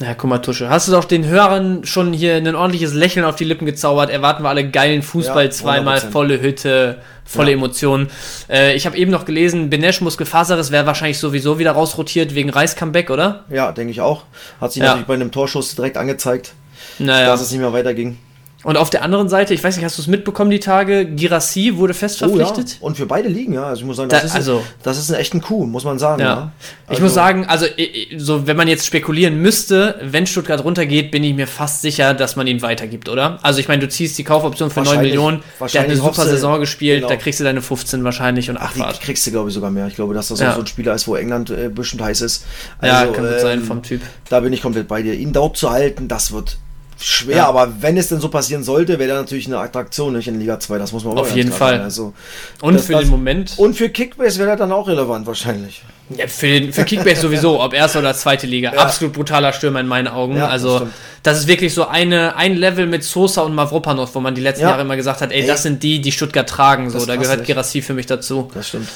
[SPEAKER 1] Ja, guck mal, Tusche. Hast du doch den Hörern schon hier ein ordentliches Lächeln auf die Lippen gezaubert? Erwarten wir alle geilen Fußball,
[SPEAKER 3] Ja,
[SPEAKER 1] zweimal
[SPEAKER 3] 100%.
[SPEAKER 1] volle Hütte, volle
[SPEAKER 3] Ja.
[SPEAKER 1] Emotionen. Äh, ich habe eben noch gelesen, Benesch Muskelfaserriss wäre wahrscheinlich sowieso wieder rausrotiert wegen Reis-Comeback, oder?
[SPEAKER 3] Ja, denke ich auch. Hat sich
[SPEAKER 1] Ja.
[SPEAKER 3] natürlich bei einem Torschuss direkt angezeigt,
[SPEAKER 1] Naja.
[SPEAKER 3] dass es nicht mehr weiterging.
[SPEAKER 1] Und auf der anderen Seite, ich weiß nicht, hast du es mitbekommen die Tage? Girassi wurde fest verpflichtet.
[SPEAKER 3] Oh, ja. Und für beide Ligen, ja. Also ich muss sagen,
[SPEAKER 1] Da-
[SPEAKER 3] das, ist,
[SPEAKER 1] also-
[SPEAKER 3] das ist ein echten Coup, muss man sagen.
[SPEAKER 1] Ja.
[SPEAKER 3] Ja.
[SPEAKER 1] ich
[SPEAKER 3] Also-
[SPEAKER 1] muss sagen, also i- i- so wenn man jetzt spekulieren müsste, wenn Stuttgart runtergeht, bin ich mir fast sicher, dass man ihn weitergibt, oder? Also ich meine, du ziehst die Kaufoption für 9
[SPEAKER 3] Wahrscheinlich-
[SPEAKER 1] Millionen, der hat eine super Saison gespielt,
[SPEAKER 3] genau.
[SPEAKER 1] da kriegst du deine 15 wahrscheinlich und
[SPEAKER 3] Ach, die kriegst du, glaube ich, sogar mehr. Ich glaube, dass das
[SPEAKER 1] Ja.
[SPEAKER 3] auch so ein Spieler ist, wo England äh, bestimmt heiß ist.
[SPEAKER 1] ja,
[SPEAKER 3] Also,
[SPEAKER 1] kann gut sein
[SPEAKER 3] ähm,
[SPEAKER 1] vom Typ.
[SPEAKER 3] Da bin ich komplett bei dir. Ihn dort zu halten, das wird schwer,
[SPEAKER 1] Ja.
[SPEAKER 3] aber wenn es denn so passieren sollte, wäre er natürlich eine Attraktion nicht in Liga 2. Das muss man auch
[SPEAKER 1] Auf jeden Fall.
[SPEAKER 3] Also,
[SPEAKER 1] Und
[SPEAKER 3] das-
[SPEAKER 1] für
[SPEAKER 3] das-
[SPEAKER 1] den Moment,
[SPEAKER 3] und für Kickbase wäre er dann auch relevant wahrscheinlich.
[SPEAKER 1] ja, für, den, für Kickbase sowieso, ob erste oder zweite Liga.
[SPEAKER 3] Ja.
[SPEAKER 1] Absolut brutaler Stürmer in meinen Augen.
[SPEAKER 3] Ja, das
[SPEAKER 1] also
[SPEAKER 3] stimmt.
[SPEAKER 1] das ist wirklich so eine, ein Level mit Sosa und Mavropanov, wo man die letzten
[SPEAKER 3] Ja.
[SPEAKER 1] Jahre immer gesagt hat, ey,
[SPEAKER 3] Ey.
[SPEAKER 1] das sind die, die Stuttgart tragen. So,
[SPEAKER 3] Das
[SPEAKER 1] da gehört
[SPEAKER 3] nicht.
[SPEAKER 1] Girassi für mich dazu.
[SPEAKER 3] Das stimmt.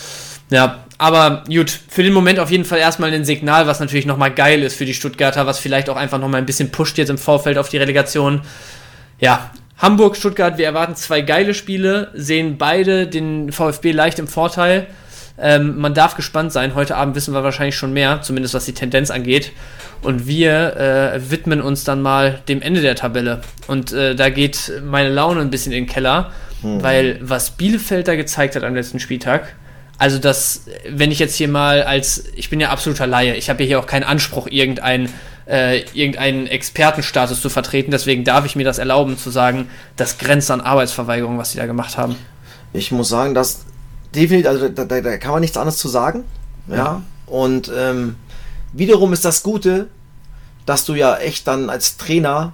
[SPEAKER 1] Ja, aber gut, für den Moment auf jeden Fall erstmal ein Signal, was natürlich nochmal geil ist für die Stuttgarter, was vielleicht auch einfach nochmal ein bisschen pusht jetzt im Vorfeld auf die Relegation. Ja, Hamburg, Stuttgart, wir erwarten zwei geile Spiele, sehen beide den VfB leicht im Vorteil. Ähm, man darf gespannt sein. Heute Abend wissen wir wahrscheinlich schon mehr, zumindest was die Tendenz angeht. Und wir äh, widmen uns dann mal dem Ende der Tabelle. Und äh, da geht meine Laune ein bisschen in den Keller, weil was Bielefeld da gezeigt hat am letzten Spieltag, also das, wenn ich jetzt hier mal als, ich bin ja absoluter Laie, ich habe ja hier auch keinen Anspruch, irgendeinen äh, irgendeinen Expertenstatus zu vertreten, deswegen darf ich mir das erlauben zu sagen, das grenzt an Arbeitsverweigerung, was die da gemacht haben.
[SPEAKER 3] Ich muss sagen, dass definitiv, also da, da, da kann man nichts anderes zu sagen. Ja.
[SPEAKER 1] Ja.
[SPEAKER 3] Und ähm, wiederum ist das Gute, dass du ja echt dann als Trainer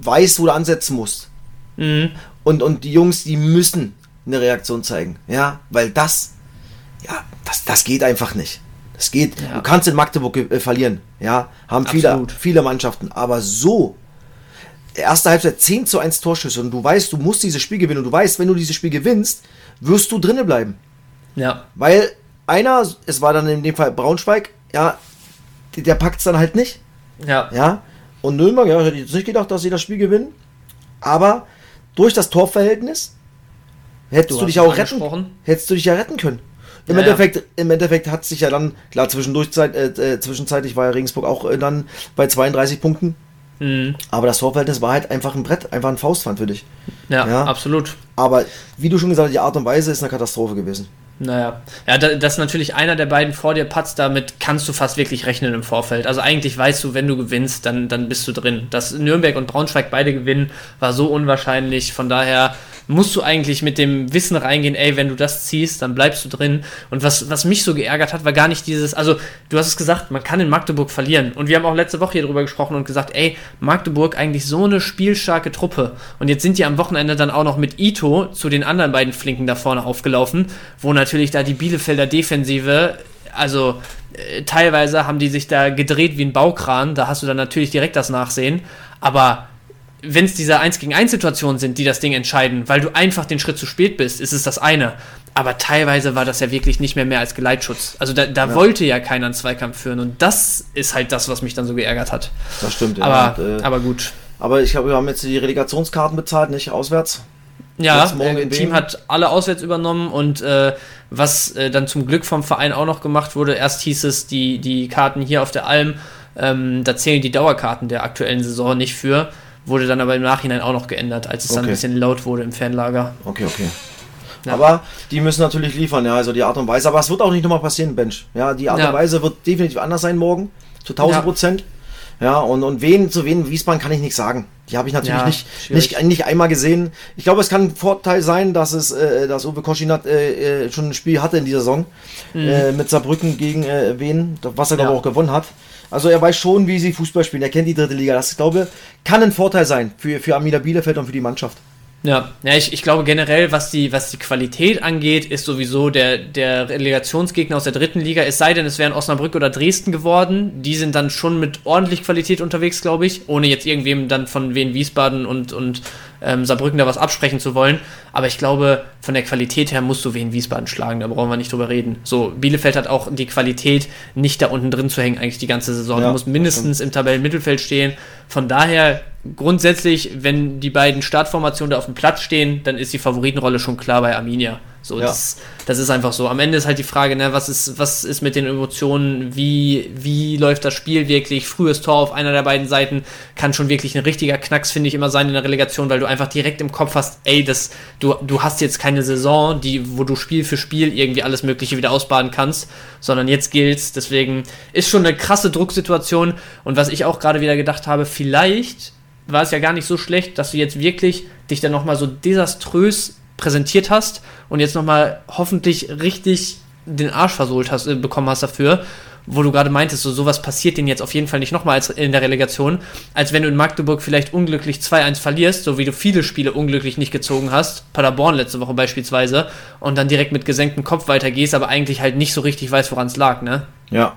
[SPEAKER 3] weißt, wo du ansetzen musst.
[SPEAKER 1] Mhm.
[SPEAKER 3] Und, und die Jungs, die müssen eine Reaktion zeigen. Ja, weil das, ja, das, das geht einfach nicht. Das geht.
[SPEAKER 1] Ja.
[SPEAKER 3] Du kannst in Magdeburg äh, verlieren. Ja, haben viele,
[SPEAKER 1] Absolut.
[SPEAKER 3] viele Mannschaften. Aber so, erste Halbzeit 10 zu 1 Torschüsse und du weißt, du musst dieses Spiel gewinnen und du weißt, wenn du dieses Spiel gewinnst, wirst du drinnen bleiben.
[SPEAKER 1] Ja,
[SPEAKER 3] Weil einer, es war dann in dem Fall Braunschweig, ja, der, der packt es dann halt nicht.
[SPEAKER 1] ja,
[SPEAKER 3] Ja, und Nürnberg, ja, hätte ich jetzt nicht gedacht, dass sie das Spiel gewinnen. Aber durch das Torverhältnis hättest
[SPEAKER 1] Du
[SPEAKER 3] du, dich auch retten, hättest du dich ja retten können. Im,
[SPEAKER 1] Ja,
[SPEAKER 3] Endeffekt, Im Endeffekt hat sich ja dann, klar, zwischendurch, äh, äh, zwischenzeitlich war ja Regensburg auch äh, dann bei 32 Punkten.
[SPEAKER 1] Mhm.
[SPEAKER 3] Aber das Torverhältnis war halt einfach ein Brett, einfach ein Faustpfand für dich.
[SPEAKER 1] Ja,
[SPEAKER 3] Ja.
[SPEAKER 1] absolut.
[SPEAKER 3] Aber wie du schon gesagt hast, die Art und Weise ist eine Katastrophe gewesen.
[SPEAKER 1] Naja, ja, da, dass natürlich einer der beiden vor dir patzt, damit kannst du fast wirklich rechnen im Vorfeld. Also eigentlich weißt du, wenn du gewinnst, dann, dann bist du drin. Dass Nürnberg und Braunschweig beide gewinnen, war so unwahrscheinlich. Von daher musst du eigentlich mit dem Wissen reingehen, ey, wenn du das ziehst, dann bleibst du drin. Und was, was mich so geärgert hat, war gar nicht dieses, also du hast es gesagt, man kann in Magdeburg verlieren. Und wir haben auch letzte Woche hier drüber gesprochen und gesagt, ey, Magdeburg eigentlich so eine spielstarke Truppe. Und jetzt sind die am Wochenende dann auch noch mit Ito zu den anderen beiden Flinken da vorne aufgelaufen, wo natürlich da die Bielefelder Defensive, also äh, teilweise haben die sich da gedreht wie ein Baukran, da hast du dann natürlich direkt das Nachsehen. Aber wenn es diese 1 gegen 1 Situationen sind, die das Ding entscheiden, weil du einfach den Schritt zu spät bist, ist es das eine. Aber teilweise war das ja wirklich nicht mehr mehr als Geleitschutz. Also da, da wollte ja keiner einen Zweikampf führen und das ist halt das, was mich dann so geärgert hat.
[SPEAKER 3] Das stimmt, ja.
[SPEAKER 1] aber,
[SPEAKER 3] Und, äh,
[SPEAKER 1] aber gut.
[SPEAKER 3] aber ich glaube, wir haben jetzt die Relegationskarten bezahlt, nicht auswärts.
[SPEAKER 1] Ja, äh, Team hat alle auswärts übernommen und äh, was äh, dann zum Glück vom Verein auch noch gemacht wurde, erst hieß es, die, die Karten hier auf der Alm, ähm, da zählen die Dauerkarten der aktuellen Saison nicht für, wurde dann aber im Nachhinein auch noch geändert, als es dann ein
[SPEAKER 3] Okay.
[SPEAKER 1] bisschen laut wurde im Fanlager.
[SPEAKER 3] Okay, okay.
[SPEAKER 1] Ja.
[SPEAKER 3] Aber die müssen natürlich liefern, ja, also die Art und Weise. Aber es wird auch nicht nochmal passieren, Bench. Ja, die Art
[SPEAKER 1] Ja.
[SPEAKER 3] und Weise wird definitiv anders sein morgen. Zu 1000
[SPEAKER 1] Ja.
[SPEAKER 3] Prozent. Ja, und, und wen zu wen Wiesbaden kann ich nicht sagen. Die habe ich natürlich
[SPEAKER 1] Ja,
[SPEAKER 3] nicht,
[SPEAKER 1] schwierig.
[SPEAKER 3] nicht, nicht einmal gesehen. Ich glaube, es kann ein Vorteil sein, dass es, äh, dass Uwe Koschinat äh, äh, schon ein Spiel hatte in dieser Saison äh, mit Saarbrücken gegen äh, wen, was er glaube
[SPEAKER 1] Mhm. Ja.
[SPEAKER 3] auch gewonnen hat. Also er weiß schon, wie sie Fußball spielen. Er kennt die dritte Liga. Das glaube kann ein Vorteil sein für, für Amida Bielefeld und für die Mannschaft.
[SPEAKER 1] Ja, ja ich, ich glaube generell, was die, was die Qualität angeht, ist sowieso der, der Relegationsgegner aus der dritten Liga, es sei denn, es wären Osnabrück oder Dresden geworden. Die sind dann schon mit ordentlich Qualität unterwegs, glaube ich, ohne jetzt irgendwem dann von Wien Wiesbaden und, und ähm, Saarbrücken da was absprechen zu wollen. Aber ich glaube, von der Qualität her musst du Wien Wiesbaden schlagen, da brauchen wir nicht drüber reden. So, Bielefeld hat auch die Qualität, nicht da unten drin zu hängen, eigentlich die ganze Saison.
[SPEAKER 3] Ja,
[SPEAKER 1] du musst mindestens im Tabellenmittelfeld stehen. Von daher grundsätzlich, wenn die beiden Startformationen da auf dem Platz stehen, dann ist die Favoritenrolle schon klar bei Arminia. So,
[SPEAKER 3] Ja.
[SPEAKER 1] das, das ist einfach so. Am Ende ist halt die Frage, ne, was ist, was ist mit den Emotionen, wie, wie läuft das Spiel wirklich? Frühes Tor auf einer der beiden Seiten kann schon wirklich ein richtiger Knacks, finde ich, immer sein in der Relegation, weil du einfach direkt im Kopf hast, ey, das, du, du hast jetzt keine Saison, die, wo du Spiel für Spiel irgendwie alles Mögliche wieder ausbaden kannst, sondern jetzt gilt's. Deswegen ist schon eine krasse Drucksituation. Und was ich auch gerade wieder gedacht habe, vielleicht war es ja gar nicht so schlecht, dass du jetzt wirklich dich dann nochmal so desaströs präsentiert hast und jetzt nochmal hoffentlich richtig den Arsch versohlt hast, äh, bekommen hast dafür, wo du gerade meintest, so sowas passiert denen jetzt auf jeden Fall nicht nochmal als in der Relegation, als wenn du in Magdeburg vielleicht unglücklich 2-1 verlierst, so wie du viele Spiele unglücklich nicht gezogen hast, Paderborn letzte Woche beispielsweise, und dann direkt mit gesenktem Kopf weitergehst, aber eigentlich halt nicht so richtig weißt, woran es lag, ne?
[SPEAKER 3] Ja.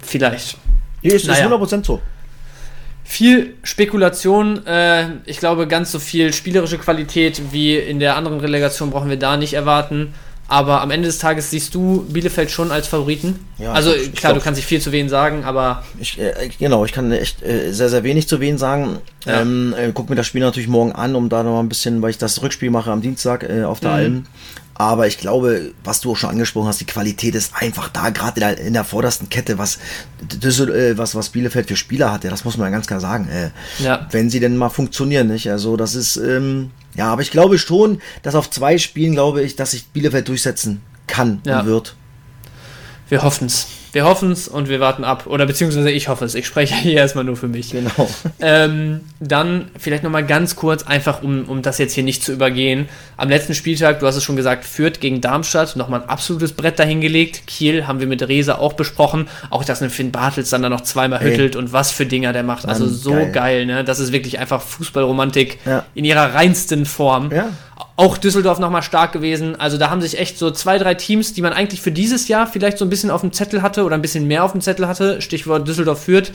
[SPEAKER 1] Vielleicht.
[SPEAKER 3] Hier ist,
[SPEAKER 1] Naja.
[SPEAKER 3] ist 100% so.
[SPEAKER 1] Viel Spekulation, äh, ich glaube, ganz so viel spielerische Qualität wie in der anderen Relegation brauchen wir da nicht erwarten. Aber am Ende des Tages siehst du Bielefeld schon als Favoriten.
[SPEAKER 3] Ja,
[SPEAKER 1] also
[SPEAKER 3] ich- ich
[SPEAKER 1] klar,
[SPEAKER 3] glaub-
[SPEAKER 1] du kannst nicht viel zu wen sagen, aber
[SPEAKER 3] Ich, äh, genau, ich kann echt äh, sehr, sehr wenig zu wen sagen.
[SPEAKER 1] Ja.
[SPEAKER 3] Ähm, äh, guck mir das Spiel natürlich morgen an, um da noch mal ein bisschen, weil ich das Rückspiel mache am Dienstag äh, auf der
[SPEAKER 1] Mhm.
[SPEAKER 3] Alm. Aber ich glaube, was du auch schon angesprochen hast, die Qualität ist einfach da, gerade in, der- in der vordersten Kette, was, äh, was, was Bielefeld für Spieler hat, ja, das muss man ja ganz klar sagen. Äh,
[SPEAKER 1] Ja.
[SPEAKER 3] Wenn sie denn mal funktionieren, nicht? Also, das ist, ähm, ja, aber ich glaube schon, dass auf zwei Spielen, glaube ich, dass sich Bielefeld durchsetzen kann
[SPEAKER 1] Ja.
[SPEAKER 3] und wird.
[SPEAKER 1] wir hoffen's. Wir hoffen's und wir warten ab. Oder beziehungsweise ich hoffe es. Ich spreche [laughs] hier erstmal nur für mich.
[SPEAKER 3] Genau.
[SPEAKER 1] Ähm, dann vielleicht nochmal ganz kurz, einfach um, um das jetzt hier nicht zu übergehen. Am letzten Spieltag, du hast es schon gesagt, Fürth gegen Darmstadt, nochmal ein absolutes Brett dahingelegt. Kiel haben wir mit Rese auch besprochen. Auch, dass ein Finn Bartels dann da noch zweimal
[SPEAKER 3] Ey.
[SPEAKER 1] hüttelt und was für Dinger der macht. Also
[SPEAKER 3] Mann,
[SPEAKER 1] so
[SPEAKER 3] geil.
[SPEAKER 1] geil. ne? Das ist wirklich einfach Fußballromantik
[SPEAKER 3] Ja.
[SPEAKER 1] in ihrer reinsten Form.
[SPEAKER 3] Ja.
[SPEAKER 1] Auch Düsseldorf nochmal stark gewesen. Also da haben sich echt so zwei, drei Teams, die man eigentlich für dieses Jahr vielleicht so ein bisschen auf dem Zettel hatte oder ein bisschen mehr auf dem Zettel hatte, Stichwort Düsseldorf führt,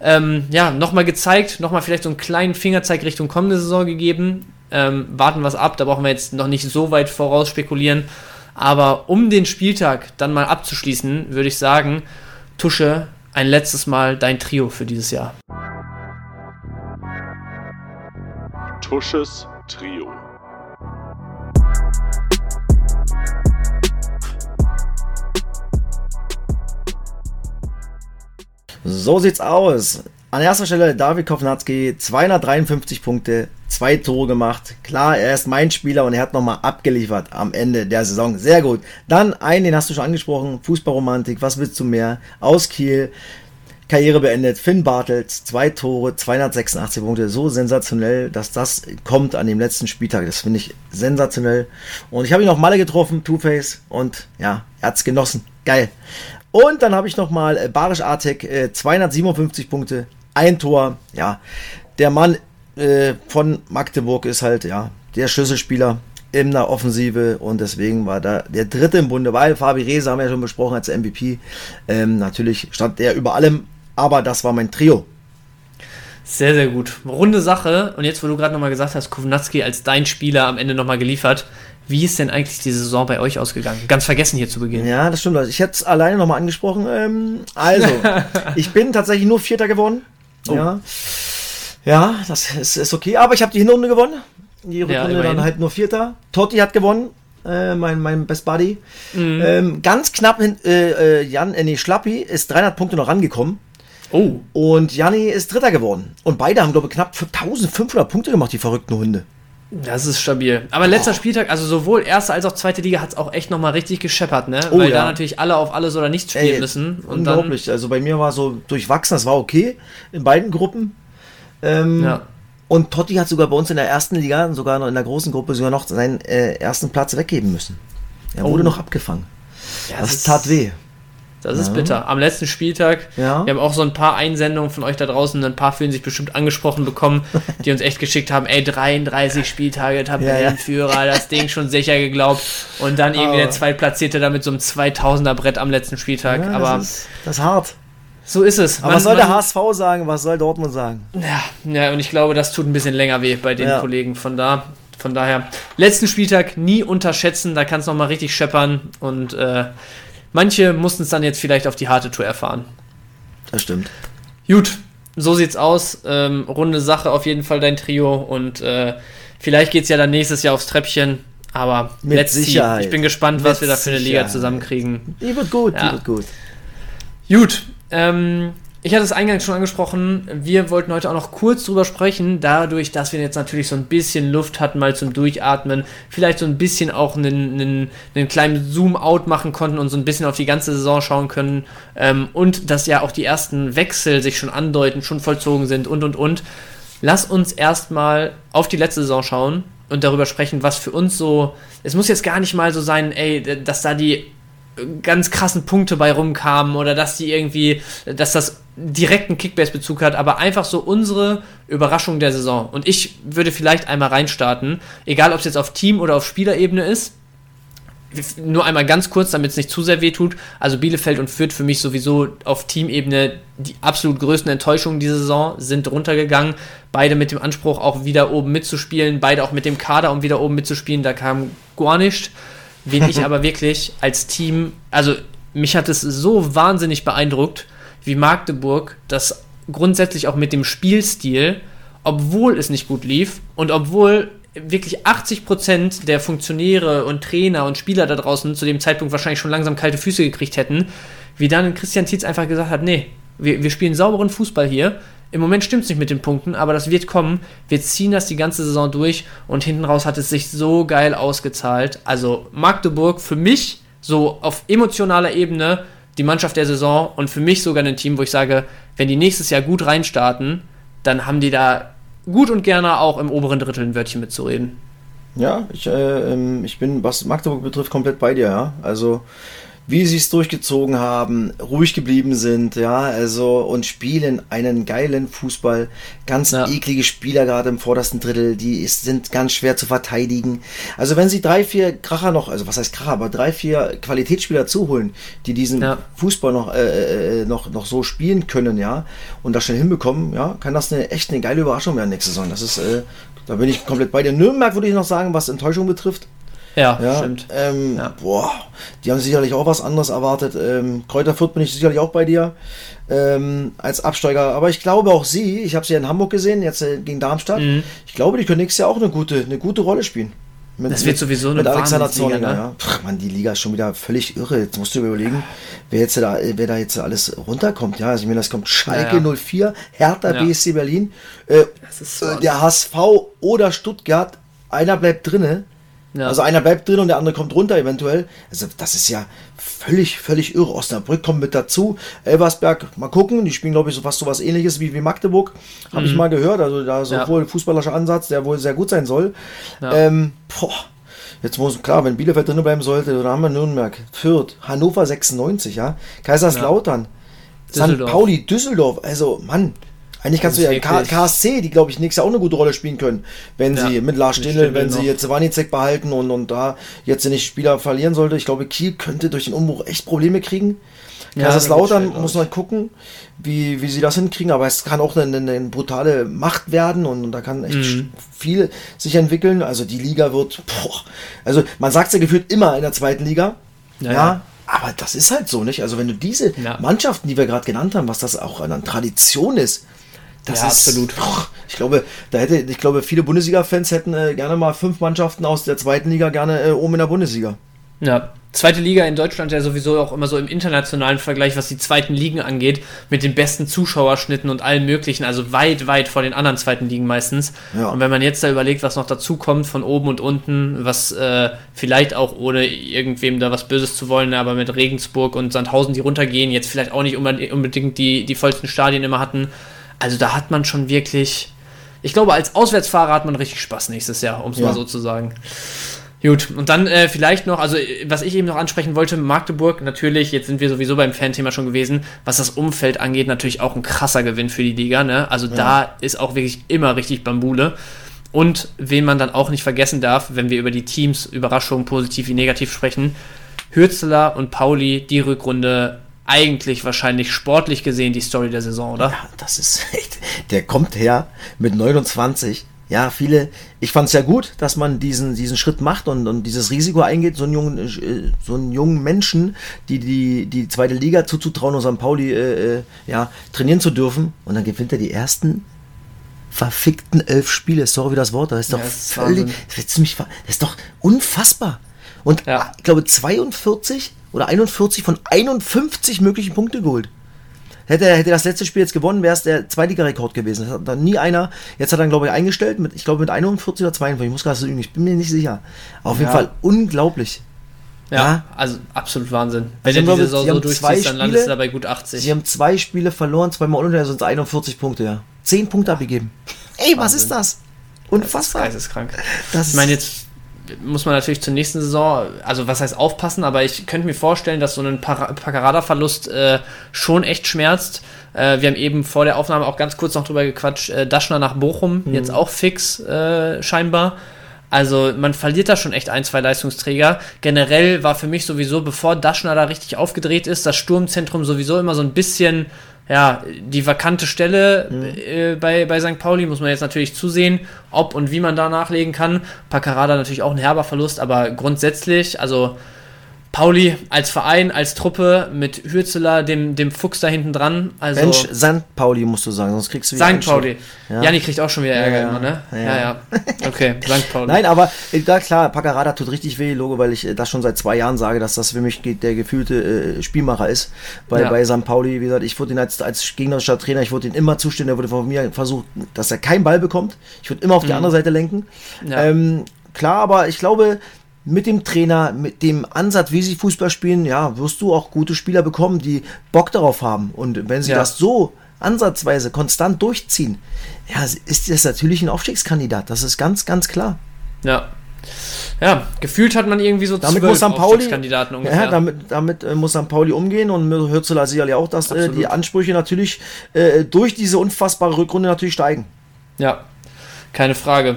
[SPEAKER 1] ähm, ja, nochmal gezeigt, nochmal vielleicht so einen kleinen Fingerzeig Richtung kommende Saison gegeben. Ähm, warten wir es ab, da brauchen wir jetzt noch nicht so weit voraus spekulieren. Aber um den Spieltag dann mal abzuschließen, würde ich sagen, Tusche, ein letztes Mal dein Trio für dieses Jahr.
[SPEAKER 2] Tusches Trio.
[SPEAKER 3] So sieht's aus. An erster Stelle David Kovnatski, 253 Punkte, zwei Tore gemacht. Klar, er ist mein Spieler und er hat nochmal abgeliefert am Ende der Saison. Sehr gut. Dann einen, den hast du schon angesprochen, Fußballromantik, was willst du mehr? Aus Kiel, Karriere beendet. Finn Bartels, zwei Tore, 286 Punkte. So sensationell, dass das kommt an dem letzten Spieltag. Das finde ich sensationell. Und ich habe ihn auf Malle getroffen, Two-Face. Und ja, er hat's genossen. Geil. Und dann habe ich nochmal äh, Barisch Artek, äh, 257 Punkte, ein Tor. Ja, der Mann äh, von Magdeburg ist halt, ja, der Schlüsselspieler in der Offensive und deswegen war da der dritte im Bunde, weil Fabi Reza haben wir ja schon besprochen als MVP. Ähm, natürlich stand der über allem, aber das war mein Trio.
[SPEAKER 1] Sehr, sehr gut. Runde Sache. Und jetzt, wo du gerade nochmal gesagt hast, Kovnatski als dein Spieler am Ende nochmal geliefert. Wie ist denn eigentlich die Saison bei euch ausgegangen? Ganz vergessen hier zu beginnen.
[SPEAKER 3] Ja, das stimmt. Ich hätte es alleine nochmal angesprochen. Ähm, also, [laughs] ich bin tatsächlich nur Vierter geworden. Oh. Ja. ja, das ist, ist okay. Aber ich habe die Hinrunde gewonnen. Die Rückrunde ja, dann halt nur Vierter. Totti hat gewonnen. Äh, mein, mein Best Buddy. Mhm. Ähm, ganz knapp, äh, äh, Jan, äh, nee, Schlappi ist 300 Punkte noch rangekommen. Oh. Und Janni ist Dritter geworden. Und beide haben, glaube ich, knapp 1500 Punkte gemacht, die verrückten Hunde.
[SPEAKER 1] Das ist stabil. Aber letzter oh. Spieltag, also sowohl erste als auch zweite Liga, hat es auch echt nochmal richtig gescheppert, ne? Oh, Weil ja. da natürlich alle auf alles oder nichts spielen Ey, müssen.
[SPEAKER 3] Und unglaublich. Dann, also bei mir war so durchwachsen, das war okay in beiden Gruppen. Ähm, ja. Und Totti hat sogar bei uns in der ersten Liga, sogar noch in der großen Gruppe, sogar noch seinen äh, ersten Platz weggeben müssen. Er wurde oh. noch abgefangen. Ja, das, das tat weh.
[SPEAKER 1] Das ist bitter. Am letzten Spieltag, ja. wir haben auch so ein paar Einsendungen von euch da draußen, ein paar fühlen sich bestimmt angesprochen bekommen, [laughs] die uns echt geschickt haben, ey, 33 Spieltage, Tabellenführer, ja, ja. [laughs] das Ding schon sicher geglaubt. Und dann irgendwie oh. der Zweitplatzierte da mit so einem 2000er Brett am letzten Spieltag. Ja, Aber
[SPEAKER 3] das ist, das ist hart.
[SPEAKER 1] So ist es.
[SPEAKER 3] Aber man, was soll der HSV sagen? Was soll Dortmund sagen?
[SPEAKER 1] Ja, ja, und ich glaube, das tut ein bisschen länger weh bei den Kollegen. Von da, von daher, letzten Spieltag nie unterschätzen, da kann es nochmal richtig scheppern und äh, Manche mussten es dann jetzt vielleicht auf die harte Tour erfahren.
[SPEAKER 3] Das stimmt.
[SPEAKER 1] Gut, so sieht's aus. Ähm, runde Sache auf jeden Fall dein Trio und äh, vielleicht geht's ja dann nächstes Jahr aufs Treppchen. Aber
[SPEAKER 3] mit Sicherheit.
[SPEAKER 1] Ich bin gespannt, Mit was wir da für eine Liga zusammenkriegen.
[SPEAKER 3] Die wird gut, ja. die wird gut.
[SPEAKER 1] Gut, ähm, ich hatte es eingangs schon angesprochen, wir wollten heute auch noch kurz drüber sprechen, dadurch, dass wir jetzt natürlich so ein bisschen Luft hatten, mal zum Durchatmen, vielleicht so ein bisschen auch einen, einen, einen kleinen Zoom-out machen konnten und so ein bisschen auf die ganze Saison schauen können ähm, und dass ja auch die ersten Wechsel sich schon andeuten, schon vollzogen sind und und und. Lass uns erstmal auf die letzte Saison schauen und darüber sprechen, was für uns so. Es muss jetzt gar nicht mal so sein, ey, dass da die ganz krassen Punkte bei rumkamen oder dass die irgendwie, dass das direkten Kickbase-Bezug hat, aber einfach so unsere Überraschung der Saison. Und ich würde vielleicht einmal reinstarten, egal ob es jetzt auf Team- oder auf Spielerebene ist. Nur einmal ganz kurz, damit es nicht zu sehr wehtut. Also Bielefeld und Fürth für mich sowieso auf Teamebene die absolut größten Enttäuschungen dieser Saison sind runtergegangen. Beide mit dem Anspruch, auch wieder oben mitzuspielen. Beide auch mit dem Kader, um wieder oben mitzuspielen. Da kam gar nichts. Wen ich [laughs] aber wirklich als Team, also mich hat es so wahnsinnig beeindruckt, wie Magdeburg das grundsätzlich auch mit dem Spielstil, obwohl es nicht gut lief und obwohl wirklich 80% der Funktionäre und Trainer und Spieler da draußen zu dem Zeitpunkt wahrscheinlich schon langsam kalte Füße gekriegt hätten, wie dann Christian Tietz einfach gesagt hat, nee, wir, wir spielen sauberen Fußball hier. Im Moment stimmt es nicht mit den Punkten, aber das wird kommen. Wir ziehen das die ganze Saison durch und hinten raus hat es sich so geil ausgezahlt. Also Magdeburg für mich so auf emotionaler Ebene die Mannschaft der Saison und für mich sogar ein Team, wo ich sage, wenn die nächstes Jahr gut reinstarten, dann haben die da gut und gerne auch im oberen Drittel ein Wörtchen mitzureden.
[SPEAKER 3] Ja, ich, äh, ähm, ich bin, was Magdeburg betrifft, komplett bei dir, ja. Also wie sie es durchgezogen haben, ruhig geblieben sind, ja, also und spielen einen geilen Fußball. Ganz ja. eklige Spieler gerade im vordersten Drittel, die ist, sind ganz schwer zu verteidigen. Also wenn sie drei, vier Kracher noch, also was heißt Kracher, aber drei, vier Qualitätsspieler zuholen, die diesen ja. Fußball noch, äh, äh, noch, noch so spielen können, ja, und das schnell hinbekommen, ja, kann das eine echt eine geile Überraschung werden nächste Saison. Das ist, äh, da bin ich komplett bei dir. Nürnberg würde ich noch sagen, was Enttäuschung betrifft.
[SPEAKER 1] Ja, ja stimmt.
[SPEAKER 3] Ähm, ja. Boah, die haben sicherlich auch was anderes erwartet. Ähm, Kräuter Fürth bin ich sicherlich auch bei dir ähm, als Absteiger. Aber ich glaube auch sie, ich habe sie ja in Hamburg gesehen, jetzt äh, gegen Darmstadt. Mhm. Ich glaube, die können nächstes Jahr auch eine gute, eine gute Rolle spielen. Mit,
[SPEAKER 1] Das wird sowieso eine
[SPEAKER 3] mit Alexander Zorniger,
[SPEAKER 1] ne?
[SPEAKER 3] ja. Pff, Mann, die Liga ist schon wieder völlig irre. Jetzt musst du überlegen, wer jetzt da, wer da jetzt alles runterkommt. Ja, also ich meine, das kommt Schalke
[SPEAKER 1] Ja, ja.
[SPEAKER 3] 04, Hertha
[SPEAKER 1] Ja.
[SPEAKER 3] BSC Berlin, äh,
[SPEAKER 1] Das ist so-
[SPEAKER 3] äh, der HSV oder Stuttgart. Einer bleibt drinne.
[SPEAKER 1] Ja.
[SPEAKER 3] Also einer bleibt drin und der andere kommt runter eventuell. Also das ist ja völlig, völlig irre. Osnabrück kommt mit dazu. Elversberg, mal gucken. Die spielen, glaube ich, so fast so was ähnliches wie, wie Magdeburg. Habe ich mal gehört. Also da ist
[SPEAKER 1] Mhm. Ja.
[SPEAKER 3] wohl ein fußballerischer Ansatz, der wohl sehr gut sein soll.
[SPEAKER 1] Ja.
[SPEAKER 3] Ähm, boah. Jetzt muss, klar, wenn Bielefeld drin bleiben sollte, dann haben wir Nürnberg, Fürth, Hannover 96, ja. Kaiserslautern, St. Pauli, Düsseldorf. Also, Mann. Eigentlich kannst du
[SPEAKER 1] Das
[SPEAKER 3] ja
[SPEAKER 1] ist
[SPEAKER 3] KSC, die glaube ich nächstes Jahr auch eine gute Rolle spielen können, wenn
[SPEAKER 1] Ja,
[SPEAKER 3] sie mit Lars Stindl, wenn sie
[SPEAKER 1] noch.
[SPEAKER 3] jetzt Wanizek behalten und, und da jetzt nicht Spieler verlieren sollte. Ich glaube, Kiel könnte durch den Umbruch echt Probleme kriegen.
[SPEAKER 1] Ja,
[SPEAKER 3] Kaiserslautern
[SPEAKER 1] das wird schwer,
[SPEAKER 3] muss man gucken, wie, wie sie das hinkriegen, aber es kann auch eine, eine, brutale Macht werden und, und da kann echt
[SPEAKER 1] Mhm.
[SPEAKER 3] viel sich entwickeln. Also die Liga wird, boah, also man sagt ja gefühlt immer in der zweiten Liga,
[SPEAKER 1] Ja,
[SPEAKER 3] ja,
[SPEAKER 1] ja.
[SPEAKER 3] aber das ist halt so, nicht? Also wenn du diese
[SPEAKER 1] Ja.
[SPEAKER 3] Mannschaften, die wir gerade genannt haben, was das auch an Tradition ist, das
[SPEAKER 1] Ja,
[SPEAKER 3] ist
[SPEAKER 1] absolut.
[SPEAKER 3] Ich glaube, da hätte, ich glaube, viele Bundesliga-Fans hätten äh, gerne mal fünf Mannschaften aus der zweiten Liga gerne äh, oben in der Bundesliga.
[SPEAKER 1] Ja, zweite Liga in Deutschland ja sowieso auch immer so im internationalen Vergleich, was die zweiten Ligen angeht, mit den besten Zuschauerschnitten und allem möglichen, also weit, weit vor den anderen zweiten Ligen meistens.
[SPEAKER 3] Ja.
[SPEAKER 1] Und wenn man jetzt da überlegt, was noch dazu kommt von oben und unten, was äh, vielleicht auch ohne irgendwem da was Böses zu wollen, aber mit Regensburg und Sandhausen, die runtergehen, jetzt vielleicht auch nicht unbedingt unbedingt die, die vollsten Stadien immer hatten. Also da hat man schon wirklich, ich glaube, als Auswärtsfahrer hat man richtig Spaß nächstes Jahr, um es
[SPEAKER 3] Ja.
[SPEAKER 1] mal so zu sagen. Gut, und dann äh, vielleicht noch, also was ich eben noch ansprechen wollte, Magdeburg, natürlich, jetzt sind wir sowieso beim Fan-Thema schon gewesen, was das Umfeld angeht, natürlich auch ein krasser Gewinn für die Liga, ne? Also da ist auch wirklich immer richtig Bambule. Und wen man dann auch nicht vergessen darf, wenn wir über die Teams, Überraschungen, positiv wie negativ sprechen, Hürzeler und Pauli, die Rückrunde eigentlich wahrscheinlich sportlich gesehen die Story der Saison, oder?
[SPEAKER 3] Ja, das ist [laughs] echt. Der kommt her mit 29. Ja, viele. Ich fand es ja gut, dass man diesen, diesen Schritt macht und, und dieses Risiko eingeht, so einen jungen, äh, so einen jungen Menschen, die die, die zweite Liga zuzutrauen und St. Pauli äh, äh, ja, trainieren zu dürfen. Und dann gewinnt er die ersten verfickten elf Spiele. Sorry wie das Wort, das ist doch
[SPEAKER 1] Ja,
[SPEAKER 3] völlig. Das ist, das ist doch unfassbar. Und
[SPEAKER 1] Ja.
[SPEAKER 3] ich glaube 42 oder 41 von 51 möglichen Punkte geholt. Hätte er hätte das letzte Spiel jetzt gewonnen, wäre es der Zweitliga-Rekord gewesen. Das hat dann nie einer. Jetzt hat er, glaube ich, eingestellt mit, ich glaube, mit 41 oder 42. Ich muss gerade so lügen, ich bin mir nicht sicher. Auf jeden
[SPEAKER 1] Ja.
[SPEAKER 3] Fall unglaublich.
[SPEAKER 1] Ja,
[SPEAKER 3] Ja.
[SPEAKER 1] also absolut Wahnsinn. Wenn
[SPEAKER 3] Also
[SPEAKER 1] er
[SPEAKER 3] glaube,
[SPEAKER 1] die Saison
[SPEAKER 3] sie
[SPEAKER 1] so
[SPEAKER 3] haben zwei
[SPEAKER 1] durchzieht, dann landest du
[SPEAKER 3] Spiele-
[SPEAKER 1] da bei gut 80.
[SPEAKER 3] Sie haben zwei Spiele verloren, zweimal unter, sonst 41 Punkte, ja. 10 Punkte abgegeben. Ey, was
[SPEAKER 1] Wahnsinn.
[SPEAKER 3] ist das?
[SPEAKER 1] Das ist
[SPEAKER 3] Unfassbar.
[SPEAKER 1] geisteskrank.
[SPEAKER 3] Das
[SPEAKER 1] Ich meine, jetzt muss man natürlich zur nächsten Saison, also was heißt aufpassen, aber ich könnte mir vorstellen, dass so ein Paccarada-Verlust äh, schon echt schmerzt. Äh, wir haben eben vor der Aufnahme auch ganz kurz noch drüber gequatscht, äh, Daschner nach Bochum,
[SPEAKER 3] Mhm.
[SPEAKER 1] jetzt auch fix äh, scheinbar. Also man verliert da schon echt ein, zwei Leistungsträger. Generell war für mich sowieso, bevor Daschner da richtig aufgedreht ist, das Sturmzentrum sowieso immer so ein bisschen, ja, die vakante Stelle äh, bei, bei St. Pauli muss man jetzt natürlich zusehen, ob und wie man da nachlegen kann. Paccarada natürlich auch ein herber Verlust, aber grundsätzlich, also Pauli als Verein, als Truppe mit Hürzeler, dem, dem Fuchs da hinten dran. Also
[SPEAKER 3] Mensch, St. Pauli musst du sagen, sonst kriegst du wieder
[SPEAKER 1] St. Pauli.
[SPEAKER 3] Ja.
[SPEAKER 1] Janni kriegt auch schon wieder Ärger
[SPEAKER 3] Ja,
[SPEAKER 1] immer, ne?
[SPEAKER 3] ja.
[SPEAKER 1] Ja, ja. [laughs] Okay, St. Pauli.
[SPEAKER 3] Nein, aber äh, da klar, Paccarada tut richtig weh, Logo, weil ich äh, das schon seit zwei Jahren sage, dass das für mich der gefühlte äh, Spielmacher ist. Bei,
[SPEAKER 1] Ja.
[SPEAKER 3] bei St. Pauli, wie gesagt, ich wurde ihn als, als gegnerischer Trainer, ich wurde ihn immer zustimmen, er wurde von mir versucht, dass er keinen Ball bekommt. Ich würde immer auf die andere Seite lenken.
[SPEAKER 1] Mhm. Ja.
[SPEAKER 3] Ähm, klar, aber ich glaube, mit dem Trainer, mit dem Ansatz, wie sie Fußball spielen, ja, wirst du auch gute Spieler bekommen, die Bock darauf haben. Und wenn sie
[SPEAKER 1] Ja.
[SPEAKER 3] das so ansatzweise konstant durchziehen, ja, ist das natürlich ein Aufstiegskandidat. Das ist ganz, ganz klar.
[SPEAKER 1] Ja. Ja, gefühlt hat man irgendwie so
[SPEAKER 3] Damit muss St. Pauli,
[SPEAKER 1] Aufstiegskandidaten ungefähr.
[SPEAKER 3] ja, damit, damit äh, muss St. Pauli umgehen und Hürzeler sicherlich auch, dass äh, die Ansprüche natürlich äh, durch diese unfassbare Rückrunde natürlich steigen.
[SPEAKER 1] Ja, keine Frage.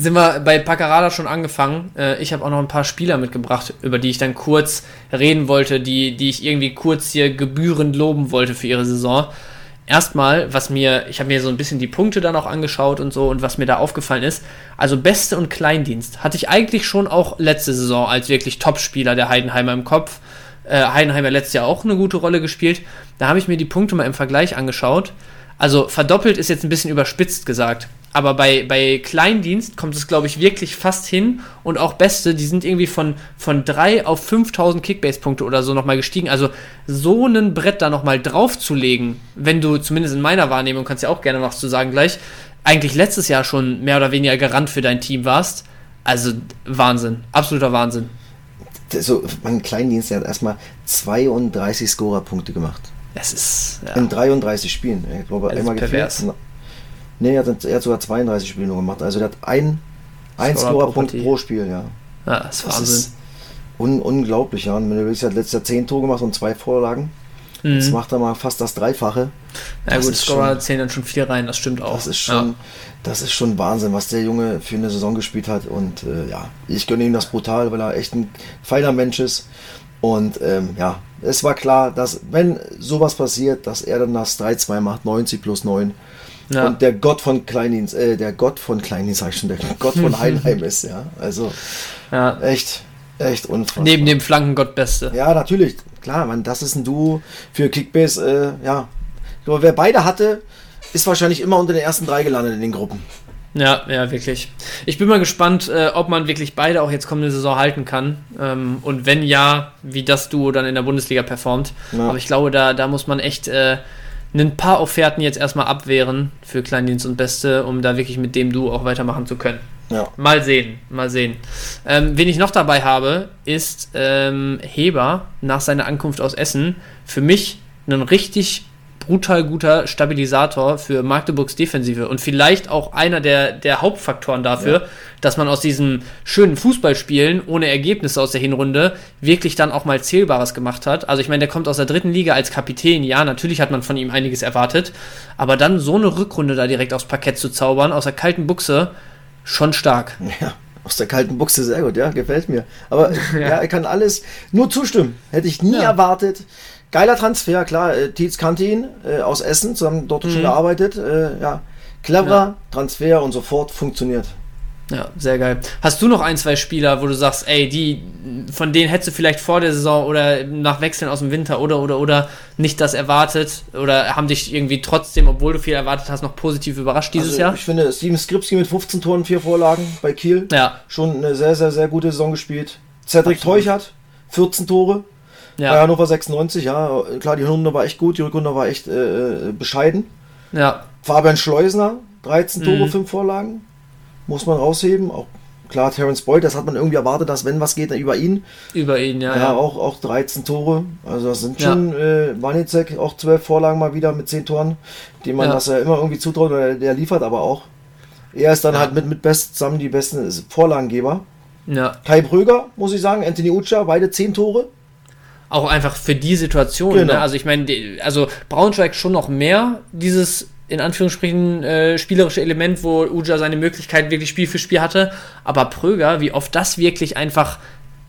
[SPEAKER 1] Sind wir bei Paccarada schon angefangen? Äh, ich habe auch noch ein paar Spieler mitgebracht, über die ich dann kurz reden wollte, die, die ich irgendwie kurz hier gebührend loben wollte für ihre Saison. Erstmal, was mir, ich habe mir so ein bisschen die Punkte dann auch angeschaut und so und was mir da aufgefallen ist. Also Beste und Kleindienst hatte ich eigentlich schon auch letzte Saison als wirklich Topspieler der Heidenheimer im Kopf. Äh, Heidenheimer letztes Jahr auch eine gute Rolle gespielt. Da habe ich mir die Punkte mal im Vergleich angeschaut. Also verdoppelt ist jetzt ein bisschen überspitzt gesagt. Aber bei, bei Kleindienst kommt es, glaube ich, wirklich fast hin. Und auch Beste, die sind irgendwie von, von 3 auf 5000 Kickbase-Punkte oder so nochmal gestiegen. Also so ein Brett da nochmal draufzulegen, wenn du, zumindest in meiner Wahrnehmung, kannst ja auch gerne was zu sagen gleich, eigentlich letztes Jahr schon mehr oder weniger Garant für dein Team warst. Also Wahnsinn, absoluter Wahnsinn.
[SPEAKER 3] So, mein Kleindienst hat erstmal 32 Scorer-Punkte gemacht.
[SPEAKER 1] Das ist.
[SPEAKER 3] Ja. In 33 Spielen. Ich glaube, einmal
[SPEAKER 1] pervers.
[SPEAKER 3] gefehlt. Nee, er hat, er hat sogar 32 Spiele nur gemacht. Also der hat ein, ein
[SPEAKER 1] pro
[SPEAKER 3] Scorer-Punkt pro Spiel, ja.
[SPEAKER 1] Ja, das ist
[SPEAKER 3] Das
[SPEAKER 1] Wahnsinn.
[SPEAKER 3] ist un unglaublich, ja. Und wenn du willst, er hat letztes Jahr 10 Tore gemacht und zwei Vorlagen. Jetzt
[SPEAKER 1] Mhm.
[SPEAKER 3] macht er mal fast das Dreifache.
[SPEAKER 1] Ja
[SPEAKER 3] das
[SPEAKER 1] gut, Scorer
[SPEAKER 3] schon-
[SPEAKER 1] zählen dann schon viel rein, das stimmt auch.
[SPEAKER 3] Das ist schon,
[SPEAKER 1] Ja.
[SPEAKER 3] das ist schon Wahnsinn, was der Junge für eine Saison gespielt hat. Und äh, ja, ich gönne ihm das brutal, weil er echt ein feiner Mensch ist. Und ähm, ja, es war klar, dass wenn sowas passiert, dass er dann das 3-2 macht, 90 plus 9.
[SPEAKER 1] Ja.
[SPEAKER 3] Und der Gott von Kleindienst, äh, der Gott von Kleindienst, sag ich schon, der Gott von [laughs] Heinheim ist, ja. Also
[SPEAKER 1] ja.
[SPEAKER 3] echt, echt unfassbar.
[SPEAKER 1] Neben dem Flankengott Beste.
[SPEAKER 3] Ja, natürlich. Klar, man, das ist ein Duo für Kickbase. Äh, ja, glaube, wer beide hatte, ist wahrscheinlich immer unter den ersten drei gelandet in den Gruppen.
[SPEAKER 1] Ja, ja, wirklich. Ich bin mal gespannt, äh, ob man wirklich beide auch jetzt kommende Saison halten kann. Ähm, und wenn ja, wie das Duo dann in der Bundesliga performt.
[SPEAKER 3] Ja.
[SPEAKER 1] Aber ich glaube, da, da muss man echt äh, ein paar Offerten jetzt erstmal abwehren für Kleindienst und Beste, um da wirklich mit dem Duo auch weitermachen zu können.
[SPEAKER 3] Ja.
[SPEAKER 1] Mal sehen, mal sehen. Ähm, wen ich noch dabei habe, ist ähm, Heber nach seiner Ankunft aus Essen. Für mich ein richtig brutal guter Stabilisator für Magdeburgs Defensive und vielleicht auch einer der, der Hauptfaktoren dafür, dass man aus diesem schönen Fußballspielen ohne Ergebnisse aus der Hinrunde wirklich dann auch mal Zählbares gemacht hat. Also ich meine, der kommt aus der dritten Liga als Kapitän, ja, natürlich hat man von ihm einiges erwartet, aber dann so eine Rückrunde da direkt aufs Parkett zu zaubern, aus der kalten Buchse, schon stark.
[SPEAKER 3] Ja, aus der kalten Buchse sehr gut, ja, gefällt mir. Aber [laughs] ja, er kann alles nur zustimmen. Hätte ich nie
[SPEAKER 1] Ja.
[SPEAKER 3] erwartet. Geiler Transfer, klar, äh, Tietz kannte ihn äh, aus Essen, zusammen dort schon gearbeitet. Äh, ja, cleverer
[SPEAKER 1] Mhm. Ja.
[SPEAKER 3] Transfer und sofort funktioniert.
[SPEAKER 1] Ja, sehr geil. Hast du noch ein, zwei Spieler, wo du sagst, ey, die, von denen hättest du vielleicht vor der Saison oder nach Wechseln aus dem Winter oder, oder, oder nicht das erwartet? Oder haben dich irgendwie trotzdem, obwohl du viel erwartet hast, noch positiv überrascht dieses
[SPEAKER 3] also,
[SPEAKER 1] Jahr?
[SPEAKER 3] Ich finde, Steven Skripski mit 15 Toren, 4 Vorlagen bei Kiel.
[SPEAKER 1] Ja,
[SPEAKER 3] Schon eine sehr, sehr, sehr gute Saison gespielt. Cedric Teuchert, 14 Tore. Bei
[SPEAKER 1] ja,
[SPEAKER 3] Hannover 96, ja, klar, die Hinrunde war echt gut, die Rückrunde war echt äh, bescheiden.
[SPEAKER 1] ja,
[SPEAKER 3] Fabian Schleusner, 13 Tore,
[SPEAKER 1] Mhm.
[SPEAKER 3] 5 Vorlagen. Muss man rausheben. Auch klar, Terence Boyd, das hat man irgendwie erwartet, dass wenn was geht, dann über ihn.
[SPEAKER 1] über ihn, ja,
[SPEAKER 3] Ja,
[SPEAKER 1] ja.
[SPEAKER 3] Auch, auch 13 Tore. Also das sind
[SPEAKER 1] Ja.
[SPEAKER 3] schon, äh, Wanizek auch 12 Vorlagen mal wieder mit 10 Toren, die man
[SPEAKER 1] Ja.
[SPEAKER 3] das ja immer irgendwie zutraut, oder der liefert aber auch. Er ist dann halt mit, mit Best zusammen die besten Vorlagengeber.
[SPEAKER 1] ja.
[SPEAKER 3] Kai Bröger, muss ich sagen, Anthony Ucha, beide 10 Tore.
[SPEAKER 1] Auch einfach für die Situation.
[SPEAKER 3] Genau.
[SPEAKER 1] Ne? Also ich meine, also Braunschweig schon noch mehr dieses in Anführungsstrichen äh, spielerische Element, wo Uja seine Möglichkeit wirklich Spiel für Spiel hatte. Aber Pröger, wie oft das wirklich einfach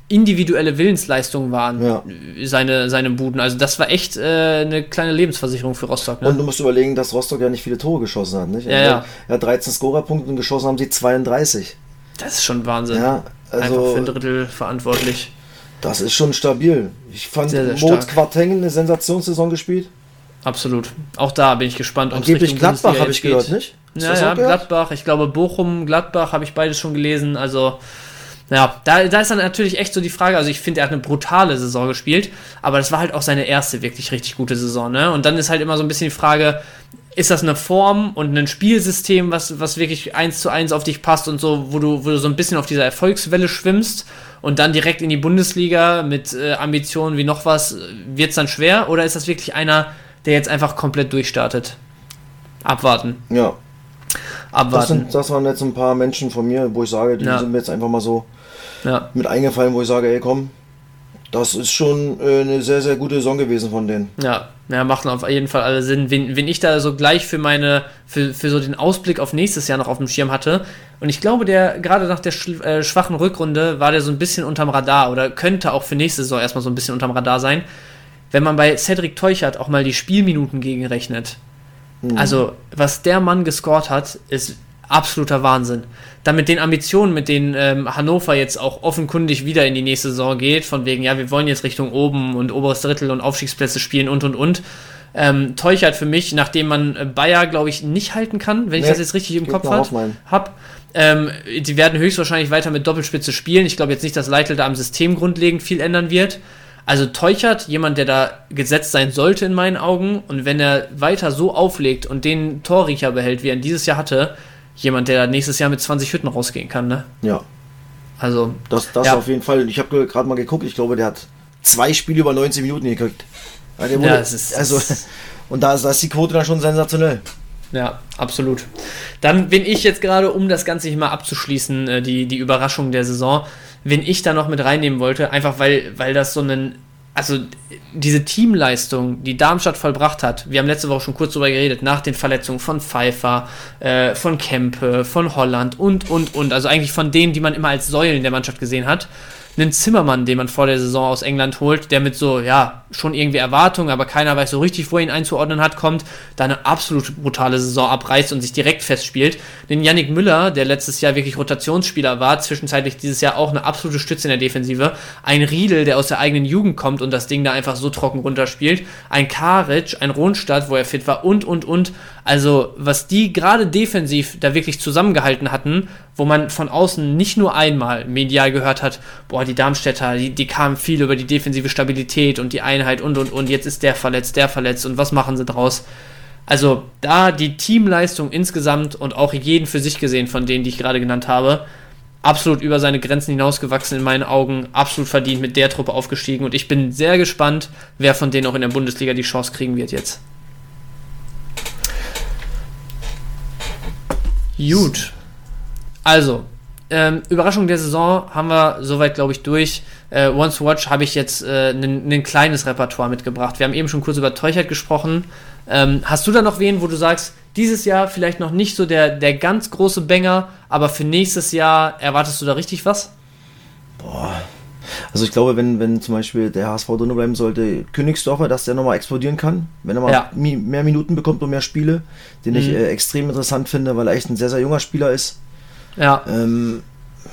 [SPEAKER 1] individuelle Willensleistungen waren,
[SPEAKER 3] Ja.
[SPEAKER 1] seine, seine Buden. Also das war echt äh, eine kleine Lebensversicherung für Rostock. Ne?
[SPEAKER 3] Und du musst überlegen, dass Rostock ja nicht viele Tore geschossen hat. Nicht?
[SPEAKER 1] Ja, ja.
[SPEAKER 3] Er hat 13 Scorerpunkte und geschossen haben sie 32.
[SPEAKER 1] das ist schon Wahnsinn.
[SPEAKER 3] Ja,
[SPEAKER 1] einfach
[SPEAKER 3] also
[SPEAKER 1] für ein Drittel verantwortlich.
[SPEAKER 3] Das ist schon stabil. Ich fand Moritz. Quartengen eine Sensationssaison gespielt.
[SPEAKER 1] Absolut. Auch da bin ich gespannt, ob's
[SPEAKER 3] Angeblich
[SPEAKER 1] Richtung
[SPEAKER 3] Gladbach habe ich
[SPEAKER 1] geht.
[SPEAKER 3] gehört, nicht? Ist
[SPEAKER 1] Ja, ja,
[SPEAKER 3] gehört?
[SPEAKER 1] Gladbach. Ich glaube, Bochum, Gladbach habe ich beides schon gelesen. Also, ja, da, da ist dann natürlich echt so die Frage. Also, ich finde, er hat eine brutale Saison gespielt, aber das war halt auch seine erste wirklich richtig gute Saison. Ne? Und dann ist halt immer so ein bisschen die Frage, ist das eine Form und ein Spielsystem, was, was wirklich eins zu eins auf dich passt und so, wo du, wo du so ein bisschen auf dieser Erfolgswelle schwimmst und dann direkt in die Bundesliga mit äh, Ambitionen wie noch was, wird es dann schwer? Oder ist das wirklich einer, der jetzt einfach komplett durchstartet? Abwarten.
[SPEAKER 3] Ja, das,
[SPEAKER 1] Abwarten.
[SPEAKER 3] sind, das waren jetzt ein paar Menschen von mir, wo ich sage, die
[SPEAKER 1] Ja.
[SPEAKER 3] sind mir jetzt einfach mal so
[SPEAKER 1] Ja,
[SPEAKER 3] mit eingefallen, wo ich sage, ey komm, das ist schon äh, eine sehr, sehr gute Saison gewesen von denen.
[SPEAKER 1] ja, ja, macht auf jeden Fall alle Sinn. Wen, wen ich da so gleich für meine, für, für so den Ausblick auf nächstes Jahr noch auf dem Schirm hatte. Und ich glaube, der, gerade nach der äh, schwachen Rückrunde war der so ein bisschen unterm Radar oder könnte auch für nächste Saison erstmal so ein bisschen unterm Radar sein. Wenn man bei Cedric Teuchert auch mal die Spielminuten gegenrechnet. Also, was der Mann gescored hat, ist absoluter Wahnsinn. Dann mit den Ambitionen, mit denen ähm, Hannover jetzt auch offenkundig wieder in die nächste Saison geht, von wegen, ja, wir wollen jetzt Richtung oben und oberes Drittel und Aufstiegsplätze spielen und und und. Ähm, Teuchert für mich, nachdem man äh, Bayer, glaube ich, nicht halten kann, wenn ich
[SPEAKER 3] Nee,
[SPEAKER 1] das jetzt richtig im Kopf
[SPEAKER 3] nach
[SPEAKER 1] hat,
[SPEAKER 3] Hoffenheim.
[SPEAKER 1] hab. Ähm, die werden höchstwahrscheinlich weiter mit Doppelspitze spielen. Ich glaube jetzt nicht, dass Leitl da am System grundlegend viel ändern wird. Also Teuchert, jemand, der da gesetzt sein sollte in meinen Augen. Und wenn er weiter so auflegt und den Torriecher behält, wie er ihn dieses Jahr hatte, jemand, der da nächstes Jahr mit 20 Hütten rausgehen kann, ne?
[SPEAKER 3] Ja,
[SPEAKER 1] Also,
[SPEAKER 3] das, das
[SPEAKER 1] Ja.
[SPEAKER 3] auf jeden Fall. Ich habe gerade mal geguckt, ich glaube, der hat zwei Spiele über 90 Minuten gekriegt. Ja, der
[SPEAKER 1] Ja, es ist-
[SPEAKER 3] also, und da ist, da ist die Quote dann schon sensationell.
[SPEAKER 1] Ja, absolut. Dann bin ich jetzt gerade, um das Ganze hier mal abzuschließen, äh, die, die Überraschung der Saison, wenn ich da noch mit reinnehmen wollte, einfach weil, weil das so ein, also diese Teamleistung, die Darmstadt vollbracht hat, wir haben letzte Woche schon kurz darüber geredet, nach den Verletzungen von Pfeiffer, äh, von Kempe, von Holland und, und, und, also eigentlich von denen, die man immer als Säulen der Mannschaft gesehen hat, einen Zimmermann, den man vor der Saison aus England holt, der mit so, ja, schon irgendwie Erwartungen, aber keiner weiß so richtig, wo er ihn einzuordnen hat, kommt, da eine absolut brutale Saison abreißt und sich direkt festspielt. Den Yannick Müller, der letztes Jahr wirklich Rotationsspieler war, zwischenzeitlich dieses Jahr auch eine absolute Stütze in der Defensive. Ein Riedel, der aus der eigenen Jugend kommt und das Ding da einfach so trocken runterspielt. Ein Karic, ein Ronstadt, wo er fit war und, und, und. Also, was die gerade defensiv da wirklich zusammengehalten hatten, wo man von außen nicht nur einmal medial gehört hat, boah, die Darmstädter, die, die kamen viel über die defensive Stabilität und die Einheit und, und, und, jetzt ist der verletzt, der verletzt und was machen sie draus? Also, da die Teamleistung insgesamt und auch jeden für sich gesehen von denen, die ich gerade genannt habe, absolut über seine Grenzen hinausgewachsen in meinen Augen, absolut verdient mit der Truppe aufgestiegen und ich bin sehr gespannt, wer von denen auch in der Bundesliga die Chance kriegen wird jetzt. Gut. Also, ähm, Überraschung der Saison haben wir soweit, glaube ich, durch. Äh, Once Watch habe ich jetzt ein kleines Repertoire mitgebracht. Wir haben eben schon kurz über Teuchert gesprochen. Ähm, hast du da noch wen, wo du sagst, dieses Jahr vielleicht noch nicht so der, der ganz große Banger, aber für nächstes Jahr erwartest du da richtig was?
[SPEAKER 3] Also ich glaube, wenn, wenn zum Beispiel der HSV drin bleiben sollte, Königsdorfer, dass der nochmal explodieren kann, wenn er mal
[SPEAKER 1] Ja.
[SPEAKER 3] mi mehr Minuten bekommt und mehr Spiele, den ich
[SPEAKER 1] Mhm.
[SPEAKER 3] äh, extrem interessant finde, weil er echt ein sehr, sehr junger Spieler ist.
[SPEAKER 1] Ja,
[SPEAKER 3] Ähm,